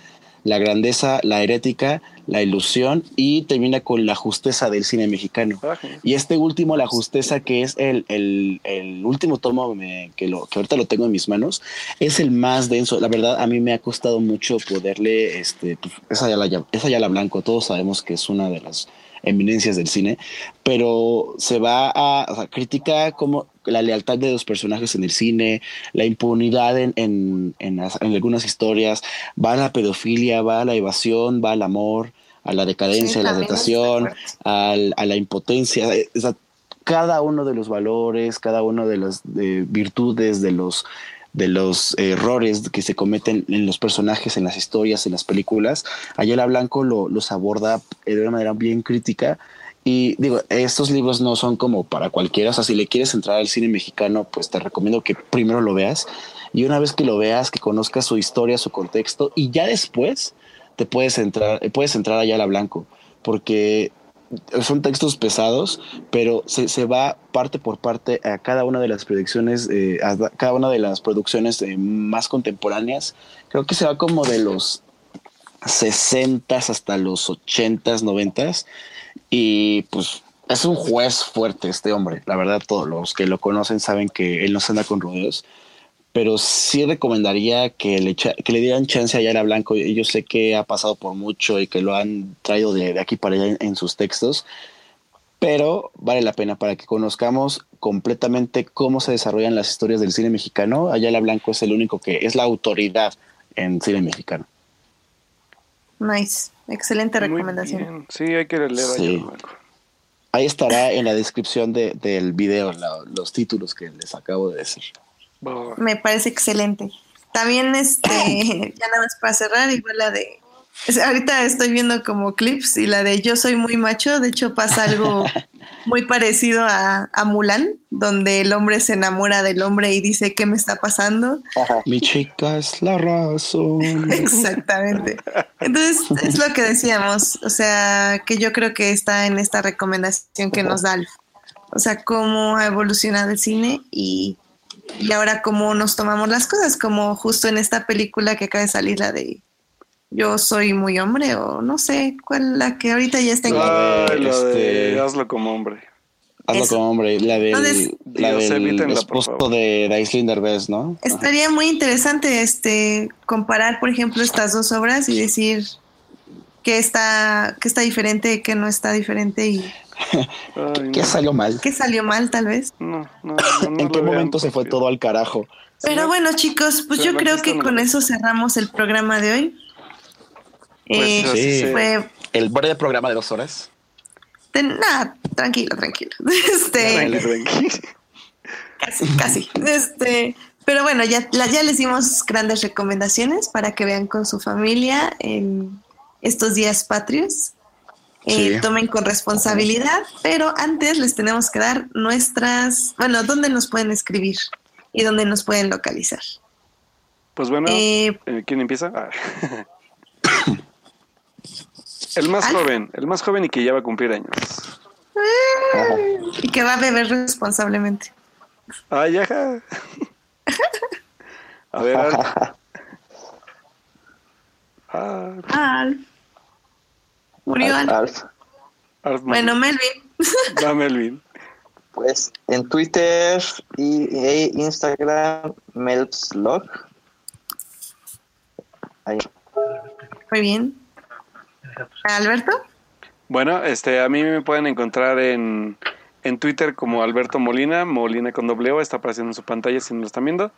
la grandeza, la herética, la ilusión y termina con la justeza del cine mexicano. Y este último, la justeza, que es el, el, el último tomo que, lo, que ahorita lo tengo en mis manos, es el más denso. La verdad, a mí me ha costado mucho poderle, este, pues, esa ya la, esa ya la blanco, todos sabemos que es una de las eminencias del cine, pero se va a, o sea, critica como la lealtad de los personajes en el cine, la impunidad en, en, en, algunas historias, va a la pedofilia, va a la evasión, va al amor, a la decadencia, a la tentación, a la impotencia. cada uno de los valores, cada uno de las virtudes, de los de los errores que se cometen en los personajes, en las historias, en las películas. Ayala Blanco lo, los aborda de una manera bien crítica. Y digo, estos libros no son como para cualquiera. O sea, si le quieres entrar al cine mexicano, pues te recomiendo que primero lo veas. Y una vez que lo veas, que conozcas su historia, su contexto, y ya después te puedes entrar, puedes entrar a Ayala Blanco. Porque son textos pesados, pero se, se, va parte por parte a cada una de las predicciones, eh, cada una de las producciones eh, más contemporáneas. Creo que se va como de los 60 hasta los 80 90 y pues es un juez fuerte este hombre. La verdad, todos los que lo conocen saben que él no se anda con rodeos pero sí recomendaría que le, que le dieran chance a Yara Blanco. Yo sé que ha pasado por mucho y que lo han traído de, aquí para allá en, sus textos, pero vale la pena para que conozcamos completamente cómo se desarrollan las historias del cine mexicano. Ayala Blanco es el único que es la autoridad en cine mexicano. Nice, excelente recomendación. Sí, hay que leer a Ayala Blanco. Ahí estará en la descripción del video los títulos que les acabo de decir. Me parece excelente. También, este, ya nada más para cerrar, igual la de Ahorita estoy viendo como clips y la de Yo soy muy macho, de hecho pasa algo muy parecido a, a Mulan, donde el hombre se enamora del hombre y dice, ¿qué me está pasando? Mi chica es la razón. Exactamente. Entonces, es lo que decíamos, o sea, que yo creo que está en esta recomendación que nos da Alf. O sea, cómo ha evolucionado el cine y, y ahora cómo nos tomamos las cosas, como justo en esta película que acaba de salir, la de Yo soy muy hombre, o no sé cuál, la que ahorita ya está en... Lo de Este- hazlo como hombre. Hazlo Eso. como hombre, la del, Entonces- la Dios, del esposo de Daisley Derbez, ¿no? Estaría muy interesante este comparar, por ejemplo, estas dos obras y decir qué está, qué está diferente, qué no está diferente y Ay, ¿Qué no. salió mal? qué salió mal tal vez. No, no, no, no ¿En qué momento se fue todo al carajo? Pero bueno, chicos, pues yo creo que con eso cerramos el programa de hoy. Pues, Eh, sí. fue El breve programa de dos horas. de- nada, tranquilo, tranquilo. Este, casi, casi. Este, pero bueno, ya, ya les dimos grandes recomendaciones para que vean con su familia en estos días patrios. Eh, Sí. Tomen con responsabilidad, pero antes les tenemos que dar nuestras, bueno, dónde nos pueden escribir y dónde nos pueden localizar. Pues bueno, Eh, eh, ¿quién empieza? Ah. el más joven, el más joven y que ya va a cumplir años. y que va a beber responsablemente. Ay, ajá. A ver, Alf. Ah, Alf. Murió Alf. Alf. Alf, Bueno, Melvin. va Melvin. Pues en Twitter y e Instagram, Melpslog. Ahí. Muy bien. Alberto. Bueno, este, a mí me pueden encontrar en, en Twitter como Alberto Molina, Molina con doble O, está apareciendo en su pantalla si no lo están viendo.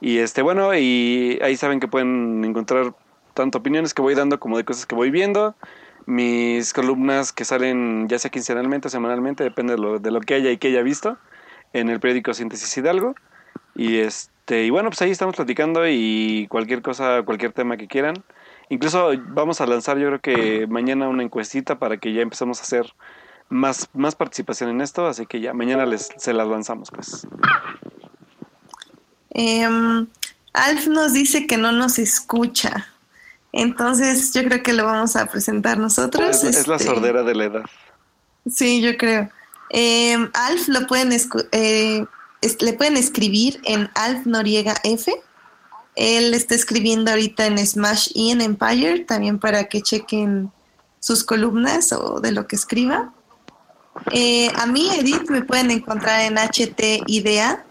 Y este, bueno, y ahí saben que pueden encontrar tanto opiniones que voy dando como de cosas que voy viendo. Mis columnas que salen ya sea quincenalmente o semanalmente, depende de lo, de lo que haya y que haya visto, en el periódico Síntesis Hidalgo. Y este, y bueno, pues ahí estamos platicando y cualquier cosa, cualquier tema que quieran. Incluso vamos a lanzar yo creo que mañana una encuestita para que ya empecemos a hacer más, más participación en esto, así que ya mañana les, se las lanzamos pues. Em, Alf nos dice que no nos escucha. Entonces yo creo que lo vamos a presentar nosotros. Es, es la este, sordera de la edad. Sí, yo creo. Em, Alf lo pueden eh, es- le pueden escribir en Alf Noriega F. Él está escribiendo ahorita en Smash y en Empire, también para que chequen sus columnas o de lo que escriba. Eh, a mí, Edith, me pueden encontrar en HTIDA.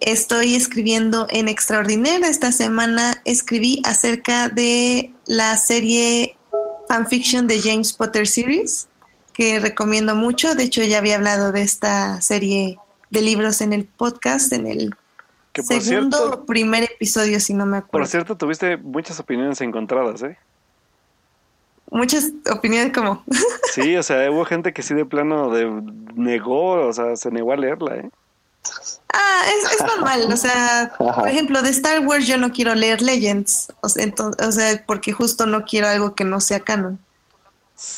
Estoy escribiendo en Extraordinaire. Esta semana escribí acerca de la serie fanfiction de James Potter Series, que recomiendo mucho. De hecho, ya había hablado de esta serie de libros en el podcast, en el Que por segundo cierto, o primer episodio, si no me por acuerdo. cierto, tuviste muchas opiniones encontradas, ¿eh? Muchas opiniones como, Sí, o sea, hubo gente que sí de plano de, negó, o sea, se negó a leerla, ¿eh? Ah, es, es normal. O sea, por ejemplo, de Star Wars yo no quiero leer Legends, o sea, ento- o sea, porque justo no quiero algo que no sea canon.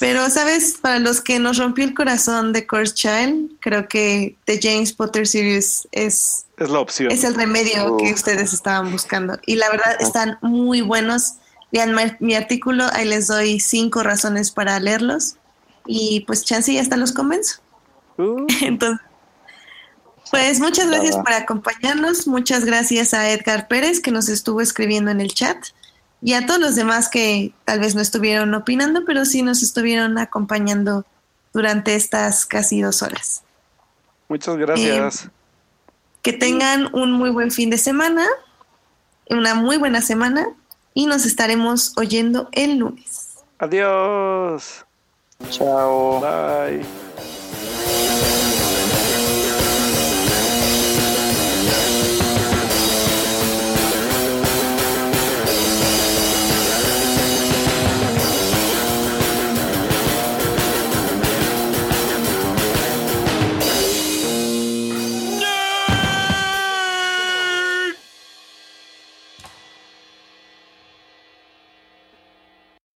Pero, ¿sabes? Para los que nos rompió el corazón de Curse Child, creo que The James Potter Series es, Es la opción. es el remedio que Uf. ustedes estaban buscando. Y la verdad, están muy buenos. Lean mi artículo, ahí les doy cinco razones para leerlos. Y pues, chance y hasta los convenzo. Uh, Entonces, pues muchas gracias por acompañarnos. Muchas gracias a Edgar Pérez que nos estuvo escribiendo en el chat y a todos los demás que tal vez no estuvieron opinando, pero sí nos estuvieron acompañando durante estas casi dos horas. muchas gracias. Que tengan un muy buen fin de semana, una muy buena semana y nos estaremos oyendo el lunes. Adiós. Chao. Bye.